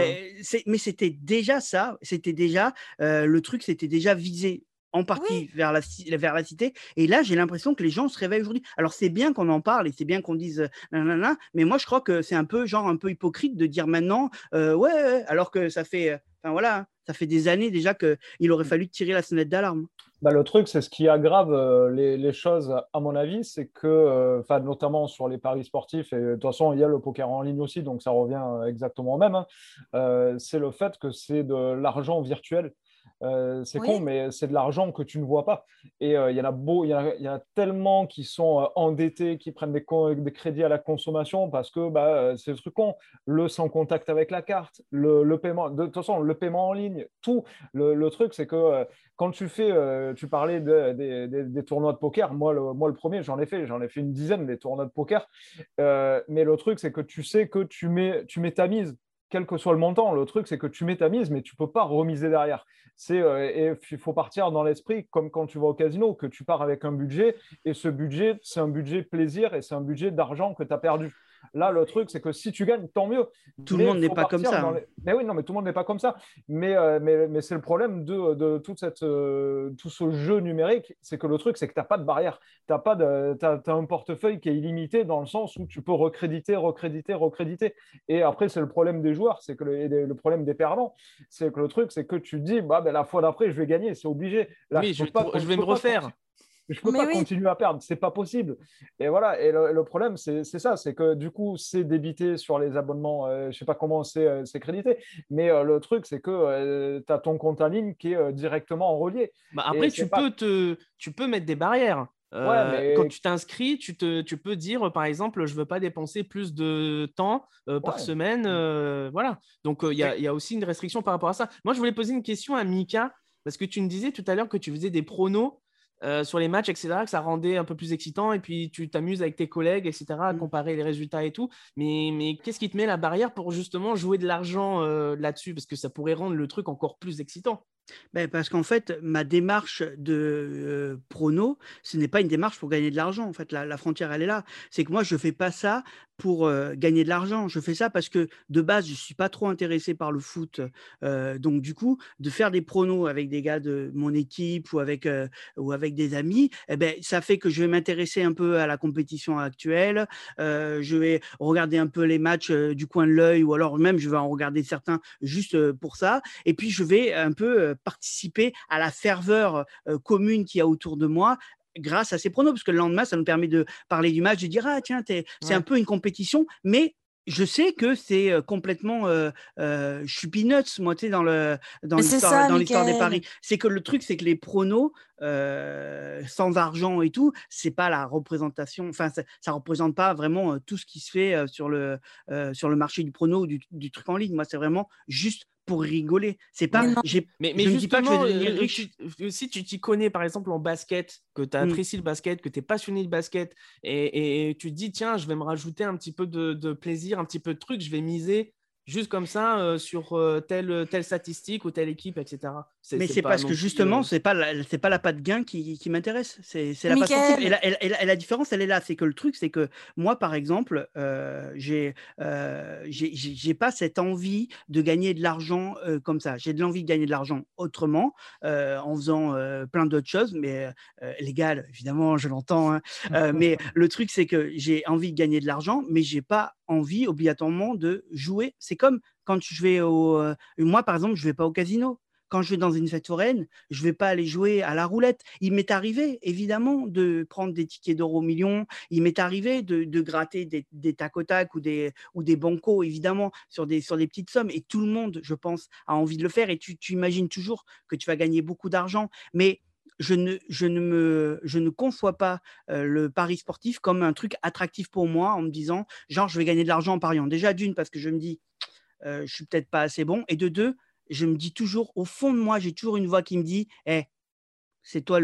mais c'était déjà ça, c'était déjà euh, le truc, c'était déjà visé en partie vers, la, vers la cité. Et là, j'ai l'impression que les gens se réveillent aujourd'hui. Alors, c'est bien qu'on en parle et c'est bien qu'on dise euh, nanana, mais moi, je crois que c'est un peu genre un peu hypocrite de dire maintenant, euh, ouais, ouais, alors que ça fait, euh, enfin voilà, ça fait des années déjà qu'il aurait fallu tirer la sonnette d'alarme. Bah, le truc, c'est ce qui aggrave euh, les, choses, à mon avis, c'est que, euh, notamment sur les paris sportifs, et de toute façon, il y a le poker en ligne aussi, donc ça revient euh, exactement au même, hein, euh, c'est le fait que c'est de l'argent virtuel. Euh, c'est Oui. con, mais c'est de l'argent que tu ne vois pas. Et euh, il y en a beau, il y, en a- il y en a tellement qui sont euh, endettés, qui prennent des, crédits à la consommation parce que bah, c'est le truc con. Le sans contact avec la carte, le, le paiement, de toute façon, le paiement en ligne, tout. Le, le truc, c'est que quand tu fais, tu parlais de- des- des- des tournois de poker, moi le, moi, le premier, j'en ai fait, j'en ai fait une dizaine des tournois de poker. Mais le truc, c'est que tu sais que tu mets, tu mets ta mise, quel que soit le montant. Le truc, c'est que tu mets ta mise, mais tu peux pas remiser derrière. C'est, euh, il faut partir dans l'esprit, comme quand tu vas au casino, que tu pars avec un budget, et ce budget, c'est un budget plaisir et c'est un budget d'argent que tu as perdu. Là, le truc, c'est que si tu gagnes, tant mieux. Tout le monde n'est pas comme ça, hein. les- Mais oui, non, mais tout le monde n'est pas comme ça. Mais, euh, mais, mais c'est le problème de, de toute cette, euh, tout ce jeu numérique, c'est que le truc, c'est que tu n'as pas de barrière. Tu as, un portefeuille qui est illimité dans le sens où tu peux recréditer, recréditer, recréditer. Et après, c'est le problème des joueurs, c'est que le, le problème des perdants, c'est que le truc, c'est que tu dis, bah, ben, la fois d'après, je vais gagner, c'est obligé. Là, oui, je, vais- pas- je vais me refaire. Je peux Mais pas oui. continuer à perdre, c'est pas possible. Et voilà, et le, le problème, c'est ça, c'est que du coup, c'est débité sur les abonnements, euh, je sais pas comment c'est euh, crédité, mais euh, le truc, c'est que tu as ton compte en ligne qui est euh, directement relié. Bah, après, tu pas- peux, te, tu peux mettre des barrières. Euh, mais- Quand tu t'inscris, tu, te, tu peux dire, par exemple, je ne veux pas dépenser plus de temps euh, par Ouais. semaine. euh, voilà. Donc, euh, il y, a, il y a aussi une restriction par rapport à ça. Moi, je voulais poser une question à Mika, parce que tu me disais tout à l'heure que tu faisais des pronos euh, sur les matchs, etc., que ça rendait un peu plus excitant, et puis tu t'amuses avec tes collègues, etc., à Mm. comparer les résultats et tout. Mais, mais qu'est-ce qui te met la barrière pour justement jouer de l'argent euh, là-dessus? Parce que ça pourrait rendre le truc encore plus excitant. Ben, parce qu'en fait, ma démarche de euh, prono, ce n'est pas une démarche pour gagner de l'argent. En fait, la, frontière, elle est là. C'est que moi, je ne fais pas ça pour gagner de l'argent. Je fais ça parce que de base, je ne suis pas trop intéressé par le foot. Donc, du coup, de faire des pronos avec des gars de mon équipe ou avec, ou avec des amis, eh ben, ça fait que je vais m'intéresser un peu à la compétition actuelle. Je vais regarder un peu les matchs du coin de l'œil ou alors même je vais en regarder certains juste pour ça. Et puis, je vais un peu participer à la ferveur euh, commune qu'il y a autour de moi grâce à ces pronos, parce que le lendemain, ça nous permet de parler du match, de dire, ah tiens, c'est un peu une compétition, mais je sais que c'est euh, complètement, euh, euh, je suis peanuts, moi, tu sais, dans le dans l'histoire des paris. C'est que le truc, c'est que les pronos, euh, sans argent et tout, c'est pas la représentation, enfin, ça, ça représente pas vraiment tout ce qui se fait sur le sur le marché du prono ou du, du truc en ligne. Moi, c'est vraiment juste pour rigoler. C'est pas, Mais j'ai Mais, mais je ne dis pas que euh, riche. tu- si tu t'y connais par exemple en basket, que tu Mm. apprécies le basket, que tu es passionné de basket, et, et tu te dis, tiens, je vais me rajouter un petit peu de, de plaisir, un petit peu de truc, je vais miser juste comme ça euh, sur euh, telle, telle statistique ou telle équipe, etc. Mais c'est parce que justement, euh, c'est pas la, c'est pas la patte gain qui, qui m'intéresse, c'est c'est la patte. Et la, et la- et la- et la différence, elle est là, c'est que le truc, c'est que moi, par exemple, euh, j'ai euh, j'ai j'ai- j'ai pas cette envie de gagner de l'argent euh, comme ça. J'ai de l'envie de gagner de l'argent autrement, euh, en faisant euh, plein d'autres choses, mais euh, légal, évidemment, je l'entends. hein. Euh, mais le truc, c'est que j'ai envie de gagner de l'argent, mais j'ai pas envie obligatoirement de jouer. C'est comme quand je vais au, euh, moi, par exemple, je vais pas au casino quand je vais dans une fête foraine, je vais pas aller jouer à la roulette. Il m'est arrivé, évidemment, de prendre des tickets d'euros millions. Il m'est arrivé de, gratter des, des tac ou des, bancos, évidemment, sur des, petites sommes. Et tout le monde, je pense, a envie de le faire. Et tu, imagines toujours que tu vas gagner beaucoup d'argent. Mais je ne, je, ne me, je ne conçois pas euh, le pari sportif comme un truc attractif pour moi en me disant, genre, je vais gagner de l'argent en pariant. Déjà, d'une, parce que je me dis, euh, je suis peut-être pas assez bon. Et de deux, je me dis toujours, au fond de moi, j'ai toujours une voix qui me dit, Eh, c'est toi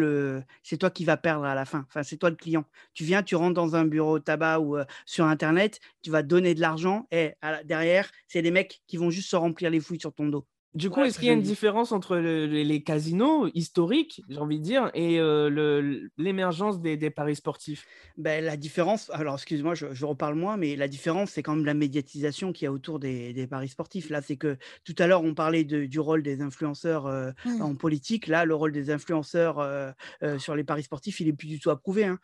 c'est toi qui vas perdre à la fin. C'est toi le client. Tu viens, tu rentres dans un bureau tabac ou euh, sur Internet, tu vas donner de l'argent. Et derrière, c'est des mecs qui vont juste se remplir les fouilles sur ton dos. Du coup, est-ce qu'il y a une différence entre le- le- les casinos historiques, j'ai envie de dire, et euh, l'émergence des, des paris sportifs? Ben, la différence, alors excuse-moi, je, je reparle moins, mais la différence, c'est quand même la médiatisation qu'il y a autour des, des paris sportifs. Là, c'est que tout à l'heure, on parlait de- du rôle des influenceurs euh, en politique. Là, le rôle des influenceurs euh, sur les paris sportifs, il est plus du tout approuvé. hein.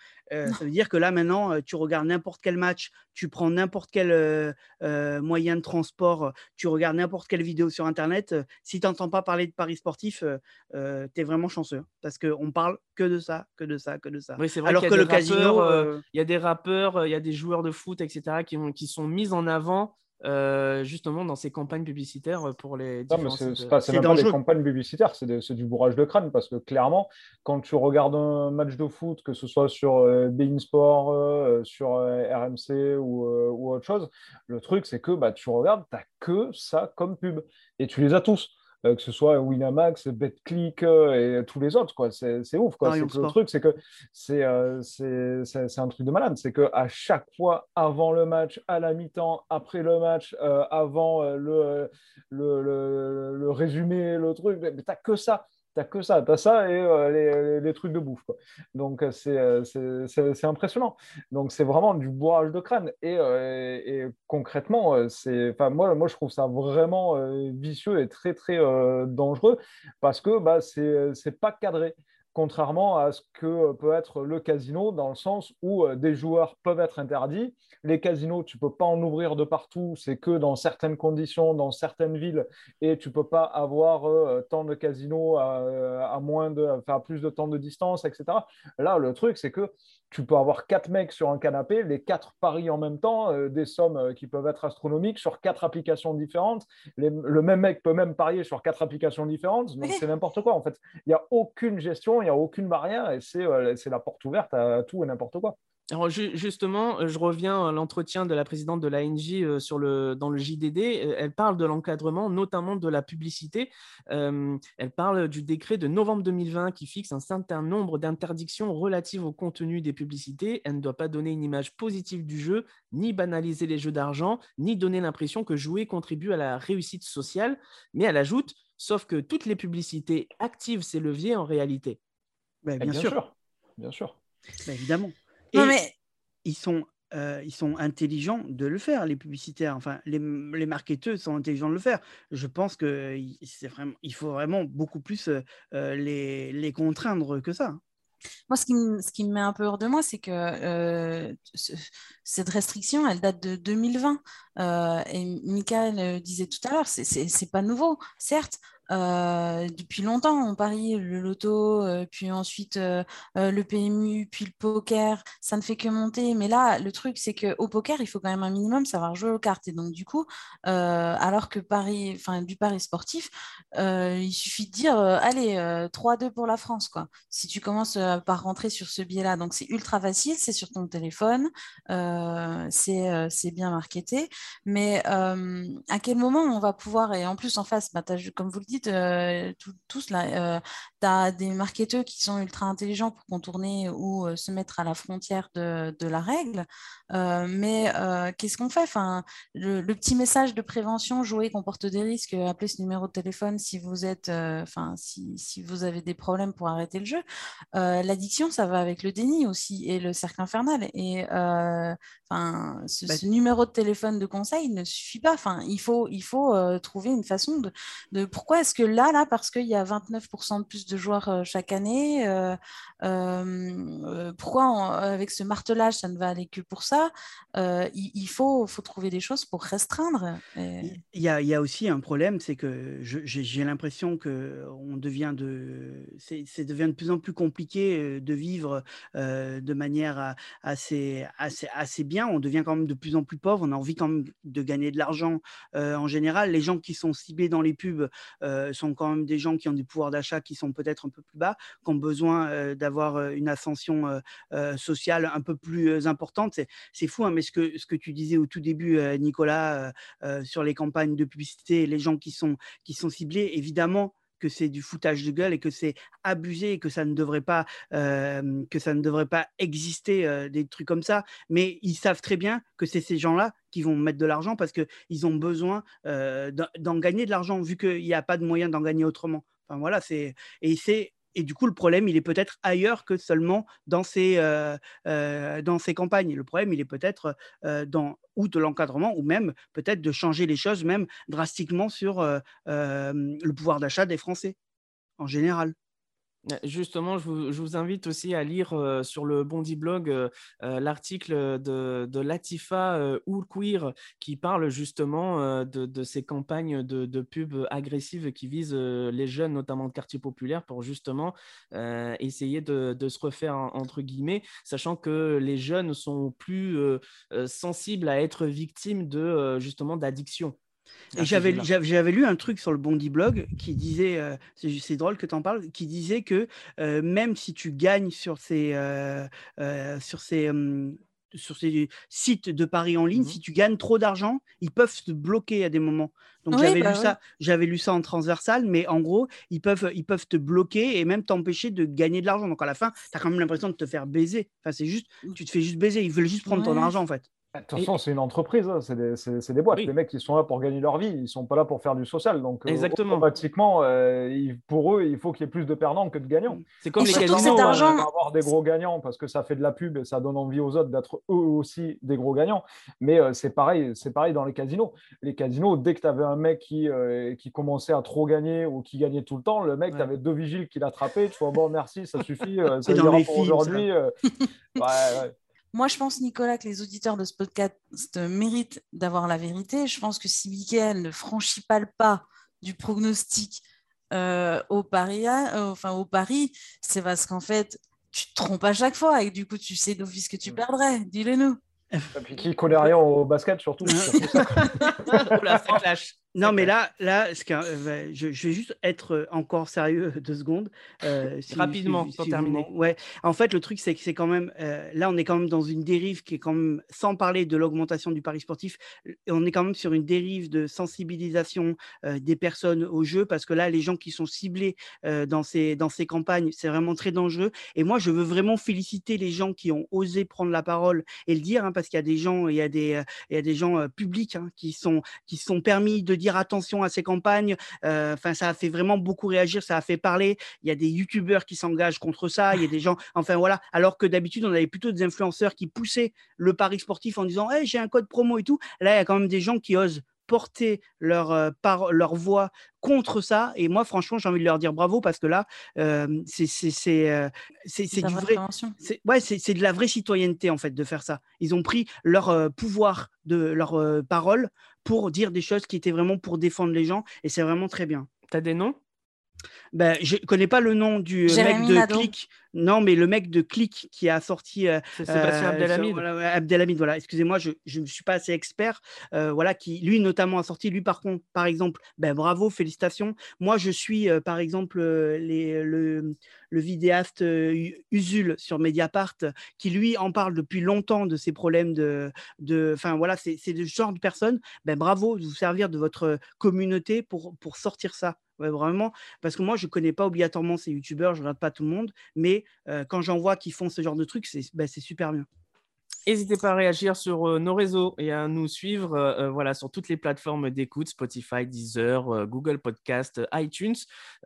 Ça veut dire que là, maintenant, tu regardes n'importe quel match, tu prends n'importe quel moyen de transport, tu regardes n'importe quelle vidéo sur Internet. Euh, si tu n'entends pas parler de paris sportifs, euh, tu es vraiment chanceux. Parce qu'on parle que de ça, que de ça, que de ça. Oui, vrai Alors que le rappeurs, casino, euh, euh, il y a des rappeurs, euh, il y a des joueurs de foot, etc., qui, ont- qui sont mis en avant euh, justement dans ces campagnes publicitaires euh, pour les Non, c'est pas, même pas des campagnes publicitaires, c'est du bourrage de crâne parce que clairement, quand tu regardes un match de foot, que ce soit sur euh, Bein Sport, euh, sur euh, RMC ou, euh, ou autre chose, le truc c'est que bah, tu regardes, tu que ça comme pub et tu les as tous. Euh, que ce soit Winamax, BetClick euh, et tous les autres, quoi. C'est c'est ouf, quoi. Parions C'est que le truc, c'est que c'est euh, c'est- c'est- c'est un truc de malade. C'est que à chaque fois, avant le match, à la mi-temps, après le match, euh, avant euh, le, le, le, le résumé, le truc, mais t'as que ça. T'as que ça, t'as ça et euh, les, trucs de bouffe. Donc euh, c'est euh, c'est- impressionnant. Donc c'est vraiment du bourrage de crâne. Et, concrètement, moi, moi je trouve ça vraiment vicieux et très très dangereux parce que bah, c'est pas cadré. Contrairement à ce que peut être le casino, dans le sens où euh, des joueurs peuvent être interdits. Les casinos, tu peux pas en ouvrir de partout, c'est que dans certaines conditions, dans certaines villes, et tu peux pas avoir euh, tant de casinos à, à moins de, enfin, à plus de temps de distance, etc. Là, le truc, c'est que tu peux avoir quatre mecs sur un canapé, les quatre parient en même temps, euh, des sommes euh, qui peuvent être astronomiques sur quatre applications différentes. Les- le même mec peut même parier sur quatre applications différentes, donc c'est n'importe quoi en fait. Il n'y a aucune gestion, il n'y a aucune barrière, et c'est euh, c'est la porte ouverte à tout et n'importe quoi. Alors ju- justement, euh, je reviens à l'entretien de la présidente de l'ANJ euh, sur le, dans le JDD. Elle parle de l'encadrement, notamment de la publicité. Elle parle du décret de novembre 2020 qui fixe un certain nombre d'interdictions relatives au contenu des publicités. Elle ne doit pas donner une image positive du jeu, ni banaliser les jeux d'argent, ni donner l'impression que jouer contribue à la réussite sociale. Mais elle ajoute sauf que toutes les publicités activent ces leviers en réalité. Bah, Eh bien, sûr, Bien sûr. bah, évidemment. Non, Et mais ils sont, euh, ils sont intelligents de le faire, les publicitaires. Enfin, les, les marketeurs sont intelligents de le faire. Je pense que il- c'est vraiment, il faut vraiment beaucoup plus euh, euh, les, les contraindre que ça. Moi, ce qui me, ce qui me met un peu hors de moi, c'est que euh, ce- cette restriction, elle date de 2020. Euh, et Michael disait tout à l'heure, c'est- c'est c'est pas nouveau, certes. Euh, depuis longtemps, on parie le loto, euh, puis ensuite euh, le PMU, puis le poker, ça ne fait que monter. Mais là, le truc, c'est qu'au poker, il faut quand même un minimum savoir jouer aux cartes. Et donc, du coup, alors que Paris, enfin, du pari sportif, il suffit de dire, allez, euh, 3-2 pour la France, quoi. Si tu commences par rentrer sur ce biais-là, donc c'est ultra facile, c'est sur ton téléphone, c'est bien marketé, mais à quel moment on va pouvoir, et en plus en face, bah, comme vous le dites, euh, tout- tous là, tu as des marketeurs qui sont ultra intelligents pour contourner ou euh, se mettre à la frontière de, de la règle, Euh, mais euh, qu'est-ce qu'on fait? Enfin, le, le petit message de prévention, jouer comporte des risques, appelez ce numéro de téléphone si vous êtes, euh, enfin, si, si vous avez des problèmes pour arrêter le jeu. Euh, L'addiction, ça va avec le déni aussi et le cercle infernal. Et euh, enfin, ce, Bah, ce numéro de téléphone de conseil ne suffit pas. Enfin, il faut, il faut euh, trouver une façon de, de pourquoi est-ce que là, là, parce qu'il y a 29% de plus de joueurs euh, chaque année, euh, euh, pourquoi avec ce martelage, ça ne va aller que pour ça il, faut, faut trouver des choses pour restreindre. Il y a, il y a aussi un problème, c'est que j'ai l'impression que on devient de, c'est devient de plus en plus compliqué de vivre de manière assez, assez, assez bien. On devient quand même de plus en plus pauvre. On a envie quand même de gagner de l'argent en général. Les gens qui sont ciblés dans les pubs euh, sont quand même des gens qui ont des pouvoirs d'achat qui sont peut-être un peu plus bas, qui ont besoin euh, d'avoir euh, une ascension sociale un peu plus importante. C'est- fou, hein, mais ce que, ce que tu disais au tout début, Nicolas, sur les campagnes de publicité, les gens qui sont, qui sont ciblés, évidemment que c'est du foutage de gueule et que c'est abusé et que ça ne devrait pas, euh, que ça ne devrait pas exister euh, des trucs comme ça. Mais ils savent très bien que c'est ces gens-là qui vont mettre de l'argent parce qu'ils ont besoin euh, d'en gagner de l'argent vu qu'il n'y a pas de moyen d'en gagner autrement. Enfin voilà, et c'est et du coup le problème il est peut-être ailleurs que seulement dans ces euh, euh, dans ces campagnes. Le problème il est peut-être euh, dans ou de l'encadrement ou même peut-être de changer les choses même drastiquement sur le pouvoir d'achat des Français en général. Justement, je vous, invite aussi à lire sur le Bondi Blog l'article de, Latifa euh, qui parle justement de, ces campagnes de, pub agressives qui visent les jeunes, notamment de quartiers populaires, pour justement essayer de, se refaire en- entre guillemets, sachant que les jeunes sont plus sensibles à être victimes de justement d'addiction. Et ce j'avais, lu un truc sur le Bondi Blog qui disait, euh, c'est, drôle que tu en parles, qui disait que euh, même si tu gagnes sur ces, euh, euh, sur ces, sur ces sites de paris en ligne, Mhm. si tu gagnes trop d'argent, ils peuvent te bloquer à des moments. Donc Oui, j'avais bah lu oui. ça, j'avais lu ça en transversal, mais en gros, ils peuvent, ils peuvent te bloquer et même t'empêcher de gagner de l'argent. Donc à la fin, tu as quand même l'impression de te faire baiser. Enfin, c'est juste, tu te fais juste baiser. Ils veulent juste prendre ton argent en fait. De toute façon, c'est une entreprise, hein, c'est des, des boîtes. Oui. Les mecs, ils sont là pour gagner leur vie, ils sont pas là pour faire du social. Donc, euh, Exactement. automatiquement, euh, pour eux, il faut qu'il y ait plus de perdants que de gagnants. C'est comme Et les casinos. euh, argent- avoir des gros gagnants parce que ça fait de la pub et ça donne envie aux autres d'être eux aussi des gros gagnants. Mais euh, c'est pareil, c'est pareil dans les casinos. Les casinos, dès que tu avais un mec qui, euh, qui commençait à trop gagner ou qui gagnait tout le temps, le mec, Ouais. tu avais deux vigiles qui l'attrapaient. Tu vois, bon, merci, ça suffit, euh, C'est ça dans ira les pour aujourd'hui. euh. Ouais, ouais. Moi, je pense, Nicolas, que les auditeurs de ce podcast méritent d'avoir la vérité. Je pense que si Mickaël ne franchit pas le pas du prognostic euh, au Paris, euh, enfin au Paris, c'est parce qu'en fait, tu te trompes à chaque fois et du coup, tu sais d'office que tu perdrais. Dis-le-nous. Et puis qui connaît rien au basket, surtout. c'est surtout ça. Oula, ça clash. Non, mais là, là ce qu'un- euh, je, je vais juste être euh, encore sérieux deux secondes. euh, si- Rapidement, si- pour si terminer. ouais. En fait, le truc, c'est que c'est quand même. euh, là, on est quand même dans une dérive qui est quand même, sans parler de l'augmentation du pari sportif, on est quand même sur une dérive de sensibilisation euh, des personnes au jeu, parce que là, les gens qui sont ciblés dans, ces, dans ces campagnes, c'est vraiment très dangereux. Et moi, je veux vraiment féliciter les gens qui ont osé prendre la parole et le dire, hein, parce qu'il y a des gens, il y a des, il y a des gens publics hein, qui sont qui sont permis de dire attention à ces campagnes. Euh, Enfin, ça a fait vraiment beaucoup réagir, ça a fait parler. Il y a des youtubeurs qui s'engagent contre ça. Il y a des gens, enfin voilà. Alors que d'habitude, on avait plutôt des influenceurs qui poussaient le pari sportif en disant, hey, j'ai un code promo et tout. Là, il y a quand même des gens qui osent porter leur, euh, par, leur voix contre ça. Et moi, franchement, j'ai envie de leur dire bravo parce que là, euh, c'est euh, du vrai. ouais, c'est de la vraie citoyenneté en fait de faire ça. Ils ont pris leur euh, pouvoir de leur parole pour dire des choses qui étaient vraiment pour défendre les gens et c'est vraiment très bien. T'as des noms? Ben, je connais pas le nom du euh, Jérémy mec de Nadeau. Click. Non, mais le mec de Click qui a sorti euh, Sébastien euh, Abdelhamid. voilà, Abdelhamid, voilà. Excusez-moi, je ne suis pas assez expert. euh, voilà, qui lui notamment a sorti. Lui, par contre, par exemple, ben bravo, félicitations. Moi, je suis euh, par exemple les, le, le vidéaste Usul sur Mediapart, qui lui en parle depuis longtemps de ces problèmes de, de, enfin voilà, c'est le genre de personne. Ben bravo, de vous servir de votre communauté pour pour sortir ça. Ouais, vraiment, parce que moi, je connais pas obligatoirement ces youtubeurs, je regarde pas tout le monde, mais euh, quand j'en vois qui font ce genre de trucs, c'est ben, c'est super bien. N'hésitez pas à réagir sur euh, nos réseaux et à nous suivre euh, euh, voilà, sur toutes les plateformes d'écoute, Spotify, Deezer, euh, Google Podcast, iTunes,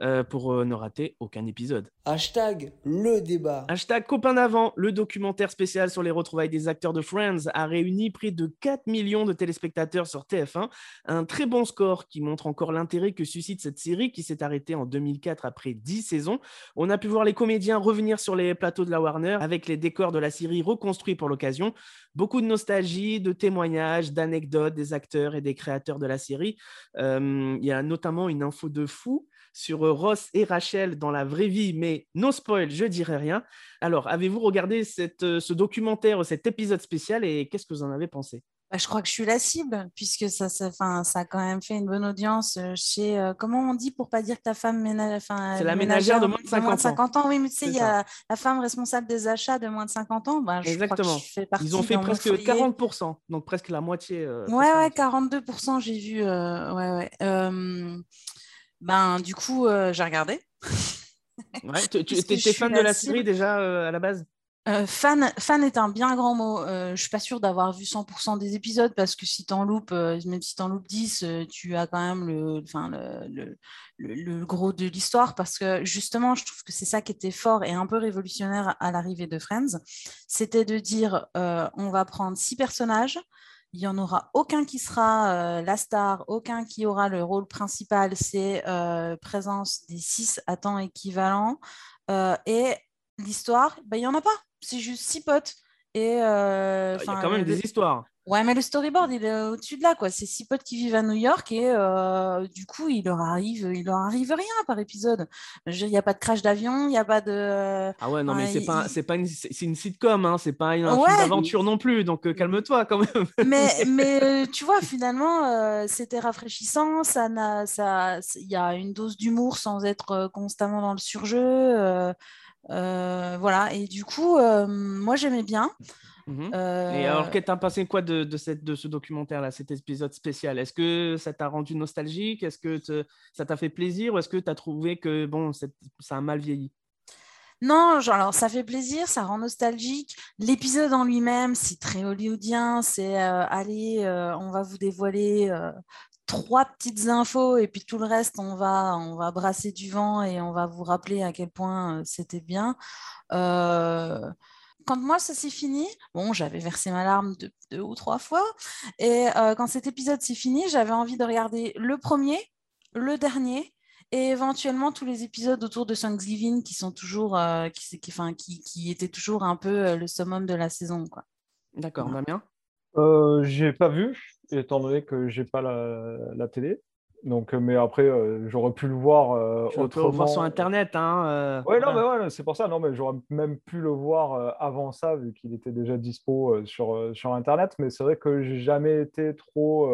euh, pour ne rater aucun épisode. Hashtag le débat. Hashtag copain d'avant, le documentaire spécial sur les retrouvailles des acteurs de Friends a réuni près de 4 millions de téléspectateurs sur TF1. Un très bon score qui montre encore l'intérêt que suscite cette série qui s'est arrêtée en 2004 après 10 saisons. On a pu voir les comédiens revenir sur les plateaux de la Warner avec les décors de la série reconstruits pour l'occasion. Beaucoup de nostalgie, de témoignages, d'anecdotes des acteurs et des créateurs de la série. Euh, Il y a notamment une info de fou sur euh, Ross et Rachel dans la vraie vie, mais no spoil, je dirai rien. Alors, avez-vous regardé euh, ce documentaire, cet épisode spécial et qu'est-ce que vous en avez pensé? Je crois que je suis la cible, puisque ça, ça, 'fin, ça a quand même fait une bonne audience euh, chez. euh, comment on dit pour pas dire que ta femme ménage. C'est la ménagère de moins de 50 ans. 50 ans. Oui, mais tu sais, il y a la femme responsable des achats de moins de 50 ans. Bah, je crois que Exactement. je fais partie Ils ont fait presque foyer. 40%, donc presque la moitié. euh, Ouais, ouais, la 42%, j'ai vu. euh, ouais, ouais. Euh, ben, du coup, euh, j'ai regardé. Ouais, tu suis fan de la la série déjà euh, à la base? Euh, fan, fan est un bien grand mot. Euh, je suis pas sûre d'avoir vu 100% des épisodes parce que si t'en loupes, euh, même si t'en loupes 10, euh, tu as quand même le, le, le, gros de l'histoire parce que justement, je trouve que c'est ça qui était fort et un peu révolutionnaire à l'arrivée de Friends. C'était de dire on va prendre six personnages. Il n'y en aura aucun qui sera la star, aucun qui aura le rôle principal. C'est présence des six à temps équivalent. Et l'histoire, ben, il n'y en a pas. C'est juste six potes. Et euh, Il y a quand même des histoires. Ouais, mais le storyboard, il est au-dessus de là, quoi. C'est six potes qui vivent à New York et euh, du coup, il leur arrive, il leur arrive rien par épisode. Il n'y a pas de crash d'avion, il n'y a pas de. Ah ouais, non, mais c'est pas, c'est pas une, c'est une sitcom, hein, c'est pas une, un Ouais. film d'aventure non plus, donc euh, calme-toi quand même. Mais, mais tu vois, finalement, euh, c'était rafraîchissant. Ça n'a, ça, il y a une dose d'humour sans être constamment dans le surjeu. Euh, voilà. Et du coup, euh, moi, j'aimais bien. Mhm. Euh, Et alors, qu'est-ce que t'as pensé quoi de, de, cette, de ce documentaire-là, cet épisode spécial? Est-ce que ça t'a rendu nostalgique? Est-ce que te- ça t'a fait plaisir Ou est-ce que tu as trouvé que bon, c'est- ça a mal vieilli? Non, genre, alors ça fait plaisir, ça rend nostalgique. L'épisode en lui-même, c'est très hollywoodien. C'est euh, allez, euh, on va vous dévoiler trois petites infos et puis tout le reste, on va, on va brasser du vent et on va vous rappeler à quel point euh, c'était bien. Euh, quand moi ça s'est fini, bon, j'avais versé ma larme deux, deux ou trois fois. Et euh, quand cet épisode s'est fini, j'avais envie de regarder le premier, le dernier et éventuellement tous les épisodes autour de Thanksgiving qui sont toujours, euh, qui, qui, enfin, qui, qui étaient toujours un peu euh, le summum de la saison. Quoi. D'accord, Voilà. Damien? Euh, j'ai pas vu, étant donné que j'ai pas la, la télé. Donc, euh, mais après, euh, j'aurais pu le voir euh, Tu peux le autrement. voir sur Internet. Hein, euh, Ouais, non, mais ouais, c'est pour ça. Non, mais j'aurais même pu le voir avant ça, vu qu'il était déjà dispo sur, sur Internet. Mais c'est vrai que j'ai jamais été trop,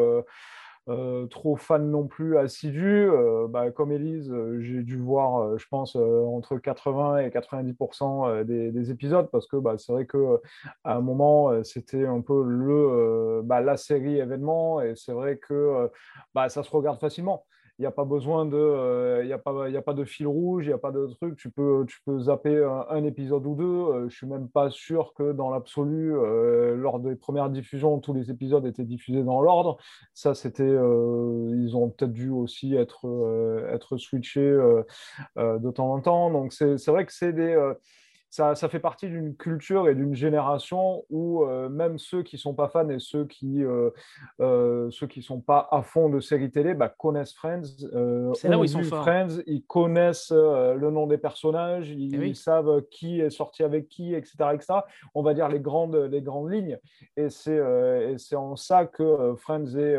trop fan non plus assidu. Euh, bah, comme Elise, euh, j'ai dû voir, euh, je pense, euh, entre 80 et 90% euh, des, des épisodes, parce que bah, c'est vrai que euh, à un moment, euh, c'était un peu le, euh, bah, la série événement, et c'est vrai que euh, ça se regarde facilement. Il n'y a pas besoin de, il y a pas, a pas de fil rouge, il n'y a pas de truc. Tu peux, tu peux zapper un, épisode ou deux. je suis même pas sûr que dans l'absolu, lors des premières diffusions, tous les épisodes étaient diffusés dans l'ordre. Ça, c'était, ils ont peut-être dû aussi être, être switchés de temps en temps. Donc c'est vrai que c'est des ça, fait partie d'une culture et d'une génération où euh, même ceux qui ne sont pas fans et ceux qui ne euh, euh, ceux qui sont pas à fond de séries télé bah, connaissent Friends. C'est là où ils sont forts. Friends, ils connaissent le nom des personnages, ils, Eh oui. savent qui est sorti avec qui, etc., etc. On va dire les grandes, les grandes lignes. Et c'est et c'est en ça que Friends est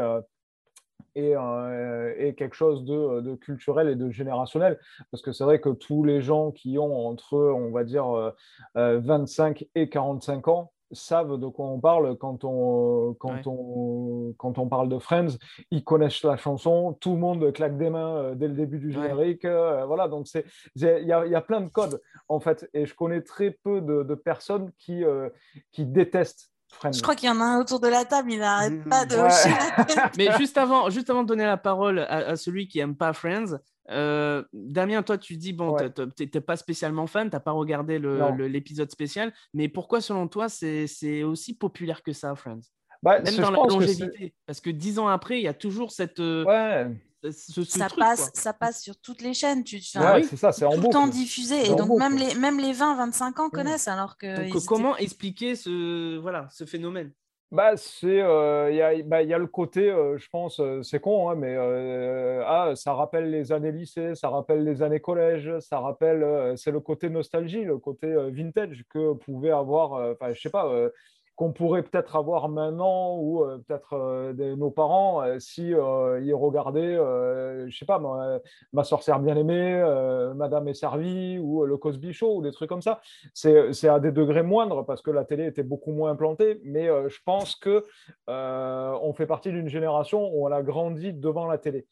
et, euh, et, quelque chose de, de, culturel et de générationnel. Parce que c'est vrai que tous les gens qui ont entre, on va dire, euh, 25 et 45 ans savent de quoi on parle quand on, quand, Ouais. on, quand on parle de Friends. Ils connaissent la chanson, tout le monde claque des mains euh, dès le début du Ouais. générique. euh, voilà, donc il y, y a plein de codes, en fait. Et je connais très peu de, de personnes qui, euh, qui détestent Je crois qu'il y en a un autour de la table, il n'arrête Mmh. pas de Ouais. hocher la tête. Mais juste avant, juste avant de donner la parole à, à celui qui aime pas Friends, euh, Damien, toi, tu dis, bon, Ouais. t'es- pas spécialement fan, t'as pas regardé l'épisode spécial, mais pourquoi, selon toi, c'est aussi populaire que ça, Friends? Bah, Même dans la longévité. Parce que dix ans après, il y a toujours cette, euh, Ouais, ce, ce ça, truc, passe, quoi. ça passe sur toutes les chaînes. Tu, ouais, enfin, c'est ça, c'est en tout le temps diffusé. Et donc, même les, même les 20-25 ans connaissent, alors que. Donc, ils étaient- comment expliquer ce, voilà, ce phénomène? Bah, c'est, euh, il y a, bah, il y a le côté, euh, je pense, euh, c'est con, hein, mais euh, ah, ça rappelle les années lycée, ça rappelle les années collège, ça rappelle, euh, c'est le côté nostalgie, le côté euh, vintage que pouvait avoir, euh, je sais pas, euh, qu'on pourrait peut-être avoir maintenant ou euh, peut-être euh, nos parents euh, si euh, ils regardaient, je sais pas, moi, ma sorcière bien aimée, Madame est servie ou le Cosby Show ou des trucs comme ça. C'est à des degrés moindres parce que la télé était beaucoup moins implantée, mais je pense que on fait partie d'une génération où on a grandi devant la télé.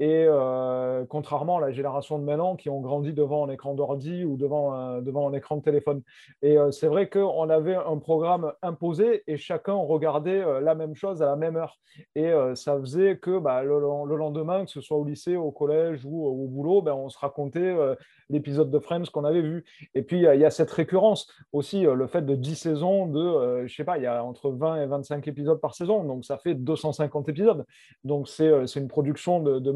Et euh, contrairement à la génération de maintenant qui ont grandi devant un écran d'ordi ou devant un, devant un écran de téléphone. Et euh, c'est vrai qu'on avait un programme imposé et chacun regardait euh, la même chose à la même heure. Et ça faisait que bah, le, le lendemain, que ce soit au lycée, au collège ou au boulot, ben, on se racontait l'épisode de Friends qu'on avait vu. Et puis, il y a cette récurrence aussi, le fait de 10 saisons, de, je sais pas, il y a entre 20 et 25 épisodes par saison, donc ça fait 250 épisodes. Donc, c'est c'est une production de, de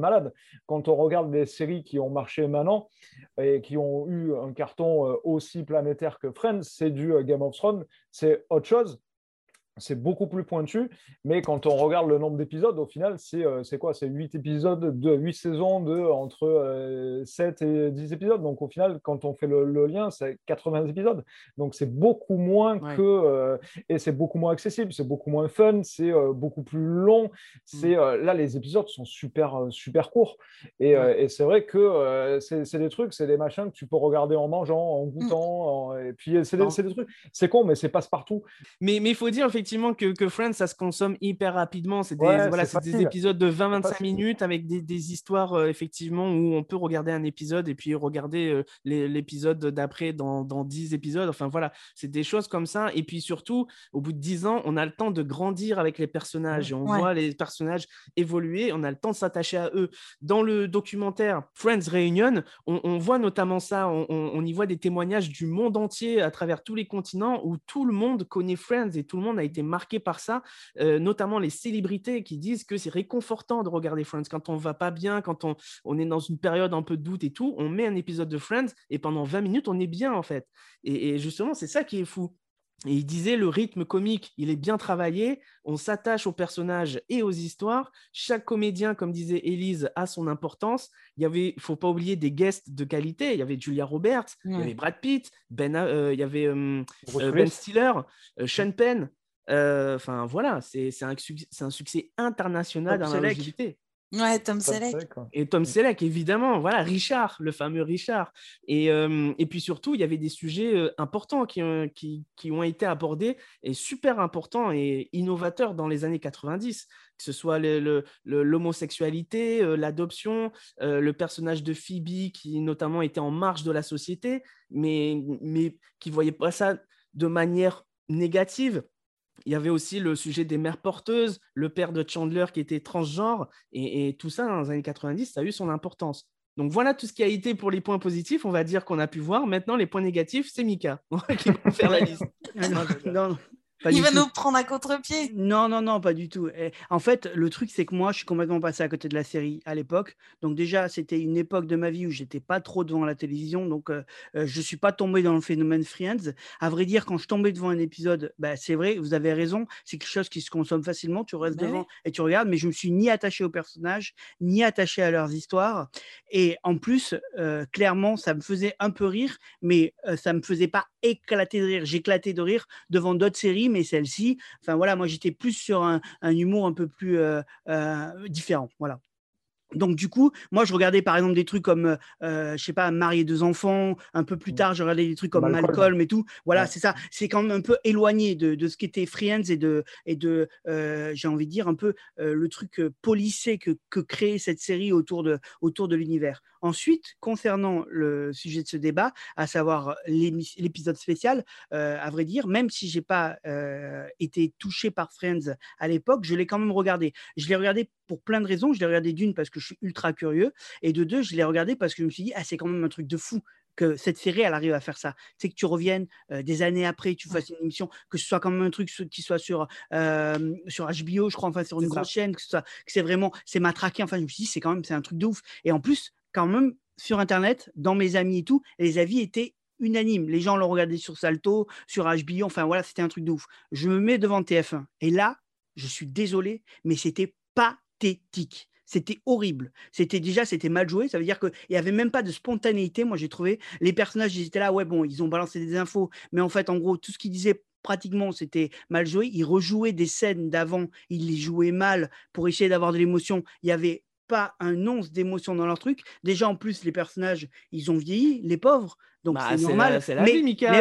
Quand on regarde les séries qui ont marché maintenant et qui ont eu un carton euh, aussi planétaire que Friends, c'est du euh, Game of Thrones, c'est autre chose c'est beaucoup plus pointu, mais quand on regarde le nombre d'épisodes, au final, c'est euh, quoi? C'est 8 épisodes, de 8 saisons de entre euh, 7 et 10 épisodes. Donc au final, quand on fait le, le lien, c'est 80 épisodes. Donc c'est beaucoup moins Ouais. que... euh, et c'est beaucoup moins accessible, c'est beaucoup moins fun, c'est euh, beaucoup plus long. C'est euh, Là, les épisodes sont super, super courts. Et, et c'est vrai que c'est des trucs, c'est des machins que tu peux regarder en mangeant, en goûtant. en- Et puis c'est des, des trucs... C'est con, mais c'est passe-partout. Mais il faut dire effectivement que, que Friends, ça se consomme hyper rapidement. C'est des, Ouais, voilà, c'est c'est des facile. épisodes de 20-25 facile. minutes avec des, des histoires, euh, effectivement, où on peut regarder un épisode et puis regarder euh, les- l'épisode d'après dans, dans 10 épisodes. Enfin, voilà, c'est des choses comme ça. Et puis surtout, au bout de 10 ans, on a le temps de grandir avec les personnages et on Ouais. voit les personnages évoluer. On a le temps de s'attacher à eux. Dans le documentaire Friends Reunion, on, on voit notamment ça. On, on- on y voit des témoignages du monde entier à travers tous les continents où tout le monde connaît Friends et tout le monde a été marqué par ça, euh, notamment les célébrités qui disent que c'est réconfortant de regarder Friends quand on va pas bien, quand on, on est dans une période un peu de doute et tout. On met un épisode de Friends et pendant 20 minutes, on est bien en fait. Et, et justement, c'est ça qui est fou. Et il disait le rythme comique, il est bien travaillé, on s'attache aux personnages et aux histoires. Chaque comédien, comme disait Élise, a son importance. Il y avait, faut pas oublier des guests de qualité. Il y avait Julia Roberts, il y avait Brad Pitt, ben, euh, il y avait euh. Ben Stiller, euh, Sean Penn. Euh, Enfin voilà, c'est c'est un, un succès international Tom dans la longévité. Ouais, Tom Selleck. Et Tom Selleck, évidemment, voilà, Richard, le fameux Richard. Et, euh, et puis surtout, il y avait des sujets euh, importants qui, ont- qui, qui ont été abordés et super importants et innovateurs dans les années 90, que ce soit le- le- le- l'homosexualité, l'adoption, euh, le personnage de Phoebe qui notamment était en marge de la société, mais, mais qui ne voyait pas ça de manière négative. Il y avait aussi le sujet des mères porteuses, le père de Chandler qui était transgenre, et, tout ça dans les années 90, ça a eu son importance. Donc voilà tout ce qui a été pour les points positifs, on va dire qu'on a pu voir. Maintenant, les points négatifs, c'est Mika qui va faire la liste. pas Il va tout. nous prendre à contre-pied. Non, non, non, pas du tout. Eh, En fait, le truc, c'est que moi, je suis complètement passé à côté de la série à l'époque. Donc déjà, c'était une époque de ma vie où j'étais pas trop devant la télévision. Donc, euh, euh, je suis pas tombé dans le phénomène Friends. À vrai dire, quand je tombais devant un épisode, bah, c'est vrai, vous avez raison, c'est quelque chose qui se consomme facilement. Tu restes Bah devant oui. et tu regardes, mais je me suis ni attaché aux personnages, ni attaché à leurs histoires. Et en plus, euh, clairement, ça me faisait un peu rire, mais euh, ça me faisait pas éclater de rire. J'éclatais de rire devant d'autres séries, mais celle-ci, enfin voilà, moi j'étais plus sur un, un humour un peu plus euh, euh, différent. Voilà. Donc du coup, moi je regardais par exemple des trucs comme, euh, euh, je sais pas, marier deux enfants. Un peu plus Mm. tard, je regardais des trucs comme Malcolm. Malcolm, et tout. Voilà, Ouais. c'est ça. C'est quand même un peu éloigné de, de ce qu'était Friends et de, et de, euh, j'ai envie de dire un peu euh, le truc policé que, que crée cette série autour de, autour de l'univers. Ensuite, concernant le sujet de ce débat, à savoir l'épisode spécial, à vrai dire, même si j'ai pas été touché par Friends à l'époque, je l'ai quand même regardé. Je l'ai regardé pour plein de raisons. Je l'ai regardé d'une parce que je suis ultra curieux, et de deux, je l'ai regardé parce que je me suis dit, ah, c'est quand même un truc de fou que cette série, elle arrive à faire ça. C'est que tu reviennes euh, des années après, tu fasses une émission, que ce soit quand même un truc qui soit sur, euh, sur HBO, je crois, enfin sur une grosse chaîne, que, ce soit, que c'est vraiment, c'est matraqué. Enfin, je me suis dit, c'est quand même, c'est un truc de ouf. Et en plus, quand même, sur Internet, dans mes amis et tout, les avis étaient unanimes. Les gens l'ont regardé sur Salto, sur HBO, enfin voilà, c'était un truc de ouf. Je me mets devant TF1 et là, je suis désolé, mais c'était pathétique. C'était horrible. C'était déjà, c'était mal joué. Ça veut dire qu'il n'y avait même pas de spontanéité. Moi, j'ai trouvé les personnages, ils étaient là, ouais, bon, ils ont balancé des infos, mais en fait, en gros, tout ce qu'ils disaient pratiquement, c'était mal joué. Ils rejouaient des scènes d'avant, ils les jouaient mal pour essayer d'avoir de l'émotion. Il y avait pas un once d'émotion dans leur truc. Déjà, en plus, les personnages, ils ont vieilli, les pauvres. Donc, Bah, c'est normal. la- c'est la mais,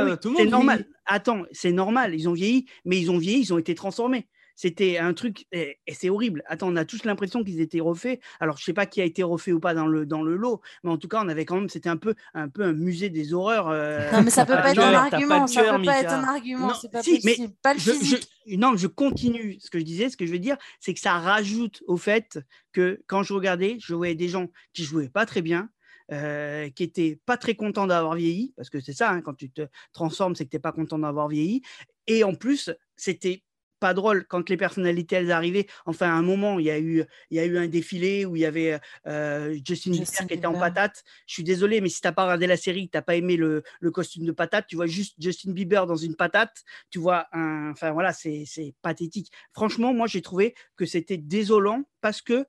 oui, c'est normal. Attends, c'est normal. Ils ont vieilli, mais ils ont vieilli, ils ont été transformés. C'était un truc, et, et c'est horrible. Attends, on a tous l'impression qu'ils étaient refaits. Alors, je sais pas qui a été refait ou pas dans le, dans le lot, mais en tout cas, on avait quand même, c'était un peu, un peu un musée des horreurs. euh, Non, mais ça peut pas être un argument. Ça peut pas être un argument. Non, C'est pas si, mais possible. Pas le je, physique. je- non, je continue ce que je disais. Ce que je veux dire, c'est que ça rajoute au fait que quand je regardais, je voyais des gens qui jouaient pas très bien, euh, qui étaient pas très contents d'avoir vieilli, parce que c'est ça, hein, quand tu te transformes, c'est que tu n'es pas content d'avoir vieilli. Et en plus, c'était pas drôle quand les personnalités elles arrivaient. Enfin, à un moment, il y a eu, il y a eu un défilé où il y avait euh, Justin, Bieber qui était en patate. Je suis désolé, mais si tu n'as pas regardé la série, n'as pas aimé le, le costume de patate, tu vois juste Justin Bieber dans une patate, tu vois un. Enfin, voilà, c'est pathétique. Franchement, moi, j'ai trouvé que c'était désolant parce que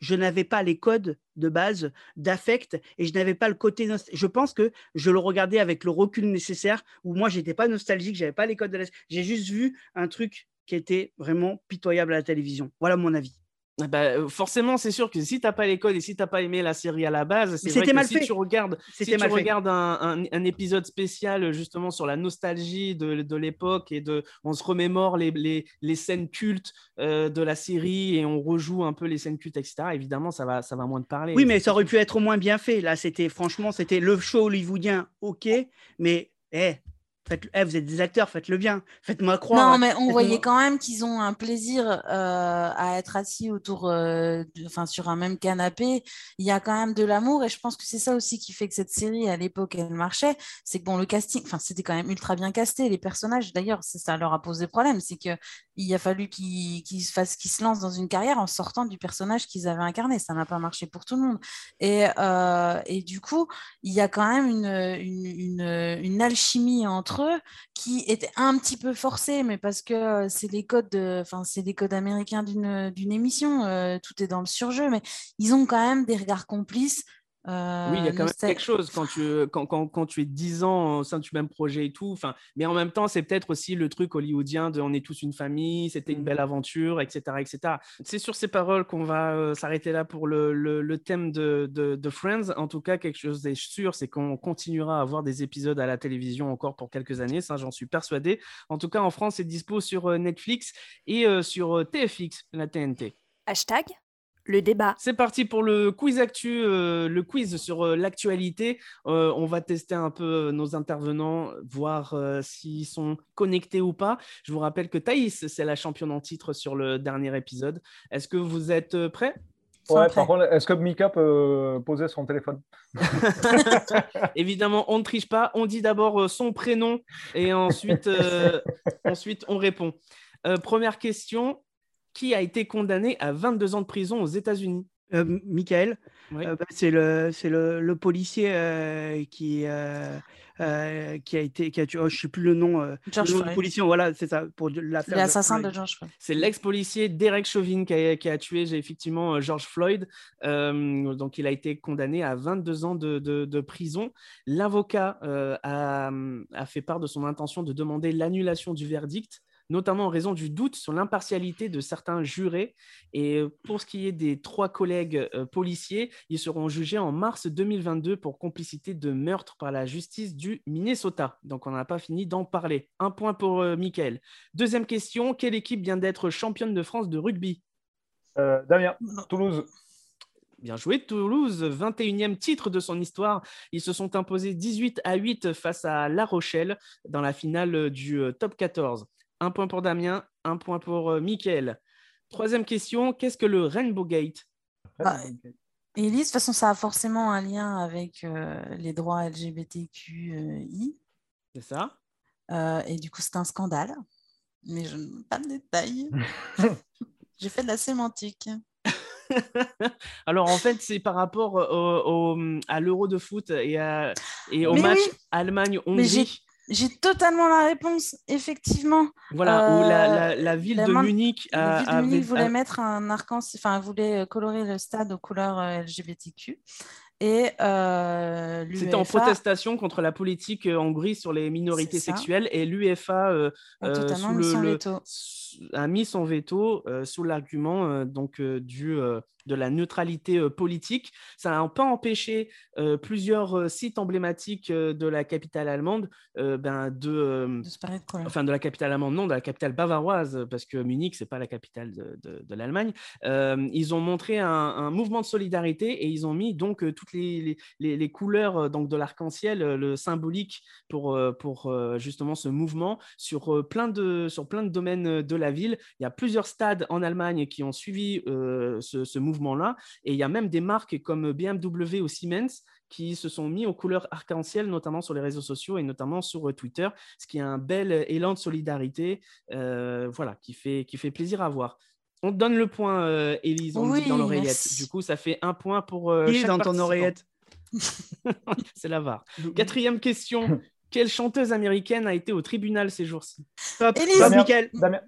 je n'avais pas les codes de base d'affect et je n'avais pas le côté je pense que je le regardais avec le recul nécessaire où moi j'étais pas nostalgique j'avais pas les codes de la j'ai juste vu un truc qui était vraiment pitoyable à la télévision voilà mon avis Ah bah, euh, forcément, c'est sûr que si t'as pas les codes et si t'as pas aimé la série à la base, c'est vrai que mal si fait. tu regardes, si tu mal regardes un, un- un épisode spécial justement sur la nostalgie de, de l'époque et de, on se remémore les, les, les scènes cultes euh, de la série et on rejoue un peu les scènes cultes, etc. Évidemment, ça va, ça va moins te parler. oui mais ça aurait pu être au moins bien fait là c'était franchement c'était le show hollywoodien ok mais eh, faites, eh, vous êtes des acteurs faites-le bien faites-moi croire Non, mais on voyait quand même qu'ils ont un plaisir euh, à être assis autour, euh, de- sur un même canapé. Il y a quand même de l'amour et je pense que c'est ça aussi qui fait que cette série à l'époque elle marchait. C'est que bon, le casting, enfin c'était quand même ultra bien casté. Les personnages, d'ailleurs, ça leur a posé problème, c'est que il a fallu qu'ils qu'ils se fassent, qu'ils se lancent dans une carrière en sortant du personnage qu'ils avaient incarné. Ça n'a pas marché pour tout le monde. Et, euh, et du coup, il y a quand même une, une, une, alchimie entre eux qui était un petit peu forcée, mais parce que euh, c'est les codes, de- enfin c'est les codes américains d'une d'une émission. euh, tout est dans le surjeu, mais ils ont quand même des regards complices. Euh, Oui, il y a quand même quelque chose quand tu, quand, quand, quand tu es 10 ans au sein du même projet et tout. Enfin, mais en même temps, c'est peut-être aussi le truc hollywoodien de on est tous une famille, c'était une belle aventure, etc. etc. C'est sur ces paroles qu'on va euh, s'arrêter là pour le, le, le thème de, de, de Friends. En tout cas, quelque chose est sûr, c'est qu'on continuera à avoir des épisodes à la télévision encore pour quelques années. Ça, j'en suis persuadé. En tout cas, en France, c'est dispo sur euh, Netflix et euh, sur euh, TFX, la TNT. Hashtag le débat. C'est parti pour le quiz actu, euh, le quiz sur euh, l'actualité. Euh, on va tester un peu nos intervenants, voir euh, s'ils sont connectés ou pas. Je vous rappelle que Thaïs, c'est la championne en titre sur le dernier épisode. Est-ce que vous êtes euh, prêts? Ouais, par contre, est-ce que Mika peut poser son téléphone? Évidemment, on ne triche pas. On dit d'abord son prénom et ensuite, euh, ensuite on répond. Euh, première question. Qui a été condamné à 22 ans de prison aux États-Unis Euh, Michael, Oui. euh, bah, c'est le, c'est le, le policier euh, qui, qui a été, qui a tué, oh, je sais plus le nom, euh, George le nom du Floyd. policier, voilà, c'est ça, pour. L'assassin de. George Floyd. C'est l'ex-policier Derek Chauvin qui a, qui a tué j'ai effectivement George Floyd. Euh, donc, il a été condamné à 22 ans de, de- de prison. L'avocat euh, a, a fait part de son intention de demander l'annulation du verdict, notamment en raison du doute sur l'impartialité de certains jurés. Et pour ce qui est des trois collègues euh, policiers, ils seront jugés en mars 2022 pour complicité de meurtre par la justice du Minnesota. Donc, on n'a pas fini d'en parler. Un point pour euh, Michael. Deuxième question, quelle équipe vient d'être championne de France de rugby? Euh, Damien, Toulouse. Bien joué, Toulouse, 21e titre de son histoire. Ils se sont imposés 18 à 8 face à La Rochelle dans la finale du euh, top 14. Un point pour Damien, un point pour euh, Mickaël. Troisième question, qu'est-ce que le Rainbow Gate? Bah, Élise, de toute façon, ça a forcément un lien avec euh, les droits LGBTQI. C'est ça Euh, et du coup, c'est un scandale. Mais je ne veux pas de détails. J'ai fait de la sémantique. Alors en fait, c'est par rapport euh, au- au- à l'Euro de foot et, à- et au Mais match oui. Allemagne-Hongrie. J'ai totalement la réponse, effectivement. Voilà, où la, Euh, la- la ville de Munich La a, ville de avait- Munich voulait a- mettre un arc-en-ciel, enfin, voulait euh, colorer le stade aux couleurs euh, LGBTQ. Et euh, C'était en protestation contre la politique en Hongrie sur les minorités sexuelles et l'UEFA euh, sous le- le- a mis son veto euh, sous l'argument euh, donc euh, du euh, de la neutralité politique. Ça n'a pas empêché plusieurs sites emblématiques de la capitale allemande ben, de, de enfin de la capitale allemande, non, de la capitale bavaroise, parce que Munich, c'est pas la capitale de, de- de l'Allemagne. Ils ont montré un, un mouvement de solidarité et ils ont mis donc toutes les, les- les- les couleurs donc de l'arc-en-ciel, le symbolique pour, pour justement ce mouvement sur, plein de, sur plein de domaines de la ville. Il y a plusieurs stades en Allemagne qui ont suivi euh, ce, ce mouvement-là et il y a même des marques comme BMW ou Siemens qui se sont mis aux couleurs arc-en-ciel, notamment sur les réseaux sociaux et notamment sur euh, Twitter, ce qui est un bel euh, élan de solidarité, euh, voilà, qui fait, qui fait plaisir à voir. On te donne le point, euh, Élise, on le dit dans l'oreillette. merci. Du coup, ça fait un point pour euh, Il est chaque dans ton oreillette. C'est la VAR. Quatrième question. Quelle chanteuse américaine a été au tribunal ces jours-ci? Top, Élise. top, Damien, Mickaël. Damien.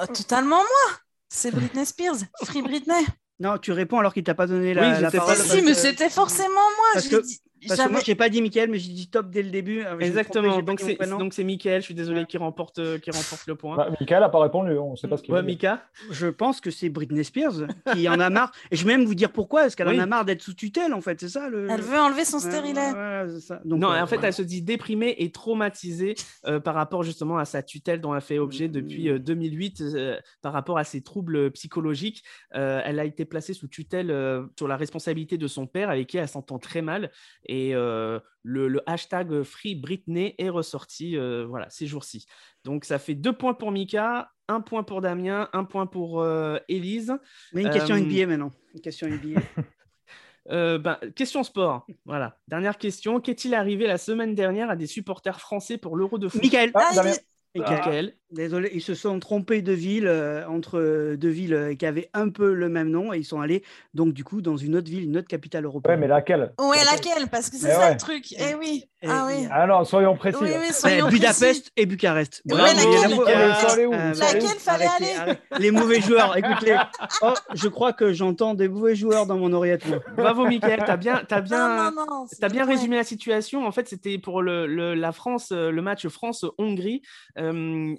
Oh, totalement moi C'est Britney Spears, Free Britney. Non, tu réponds alors qu'il t'a pas donné la, Oui, la parole. si, mais que- c'était forcément moi. parce je que- l'ai dit- Parce que moi, j'ai pas dit Mickaël, mais j'ai dit top dès le début. Trompé, Exactement. Donc c'est donc c'est Mickaël. Je suis désolé qui remporte euh, qui remporte le point. Bah, Michael n'a pas répondu, on ne sait pas ce qu'il ouais, veut dire. Mika. Je pense que c'est Britney Spears qui en a marre. Et je vais même vous dire pourquoi. Parce qu'elle Oui. en a marre d'être sous tutelle, en fait. C'est ça le. Elle veut enlever son stérilet. ouais, ouais, c'est ça. Donc, non, euh, en fait, elle se dit déprimée et traumatisée euh, par rapport justement à sa tutelle dont elle fait objet depuis euh, 2008 euh, par rapport à ses troubles psychologiques. Euh, elle a été placée sous tutelle euh, sur la responsabilité de son père avec qui elle s'entend très mal. Et euh, le, le hashtag Free Britney est ressorti euh, voilà, ces jours-ci. Donc ça fait deux points pour Mika, un point pour Damien, un point pour euh, Élise. Mais une question Euh, NBA maintenant. Une question NBA. Euh, ben, question sport. Voilà. Dernière question. Qu'est-il arrivé la semaine dernière à des supporters français pour l'Euro de foot? Michael. Ah, Ah. Désolé, ils se sont trompés de ville euh, entre deux villes euh, qui avaient un peu le même nom et ils sont allés donc du coup dans une autre ville, une autre capitale Ouais, européenne. mais laquelle? Ouais, laquelle? Parce que c'est ça ouais. le truc. Eh oui. Et- Ah oui. et- Ah soyons précis. Oui, oui, Ouais, Budapest précis. et Bucarest. Ouais, Bravo. laquelle? Laquelle Euh, fallait Arrêtez, aller? Arrêtez. Les mauvais joueurs, écoute-les. Oh, je crois que j'entends des mauvais joueurs dans mon oreillette. Bravo, Michael. T'as bien, t'as bien, Non, non, non. bien ouais. résumé la situation. En fait, c'était pour le, le- la France, euh, le match France-Hongrie euh,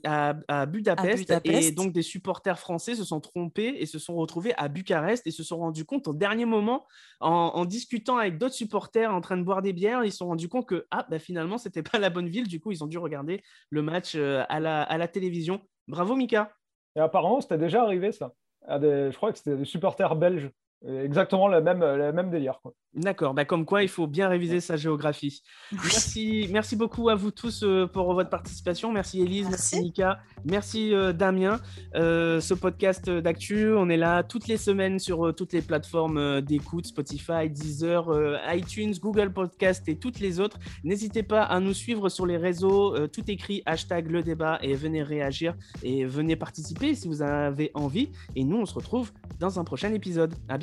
à, à Budapest. À Budapest. Et donc, des supporters français se sont trompés et se sont retrouvés à Bucarest et se sont rendus compte au dernier moment, en, en discutant avec d'autres supporters en train de boire des bières, ils se sont rendus compte que ah, bah, finalement, c'était pas la bonne ville. Du coup, ils ont dû regarder le match euh, à, la, à la télévision. Bravo, Mika. Et apparemment, c'était déjà arrivé ça. à des, je crois que c'était des supporters belges. Exactement le même, le même délire. D'accord, bah comme quoi il faut bien réviser sa géographie. Merci, merci beaucoup à vous tous euh, pour votre participation. Merci Elise, merci, Merci. Nika, merci euh, Damien. Euh, ce podcast d'actu, on est là toutes les semaines sur toutes les plateformes d'écoute, Spotify, Deezer, iTunes, Google Podcast et toutes les autres. N'hésitez pas à nous suivre sur les réseaux, tout écrit hashtag le débat et venez réagir et venez participer si vous avez envie. Et nous, on se retrouve dans un prochain épisode. À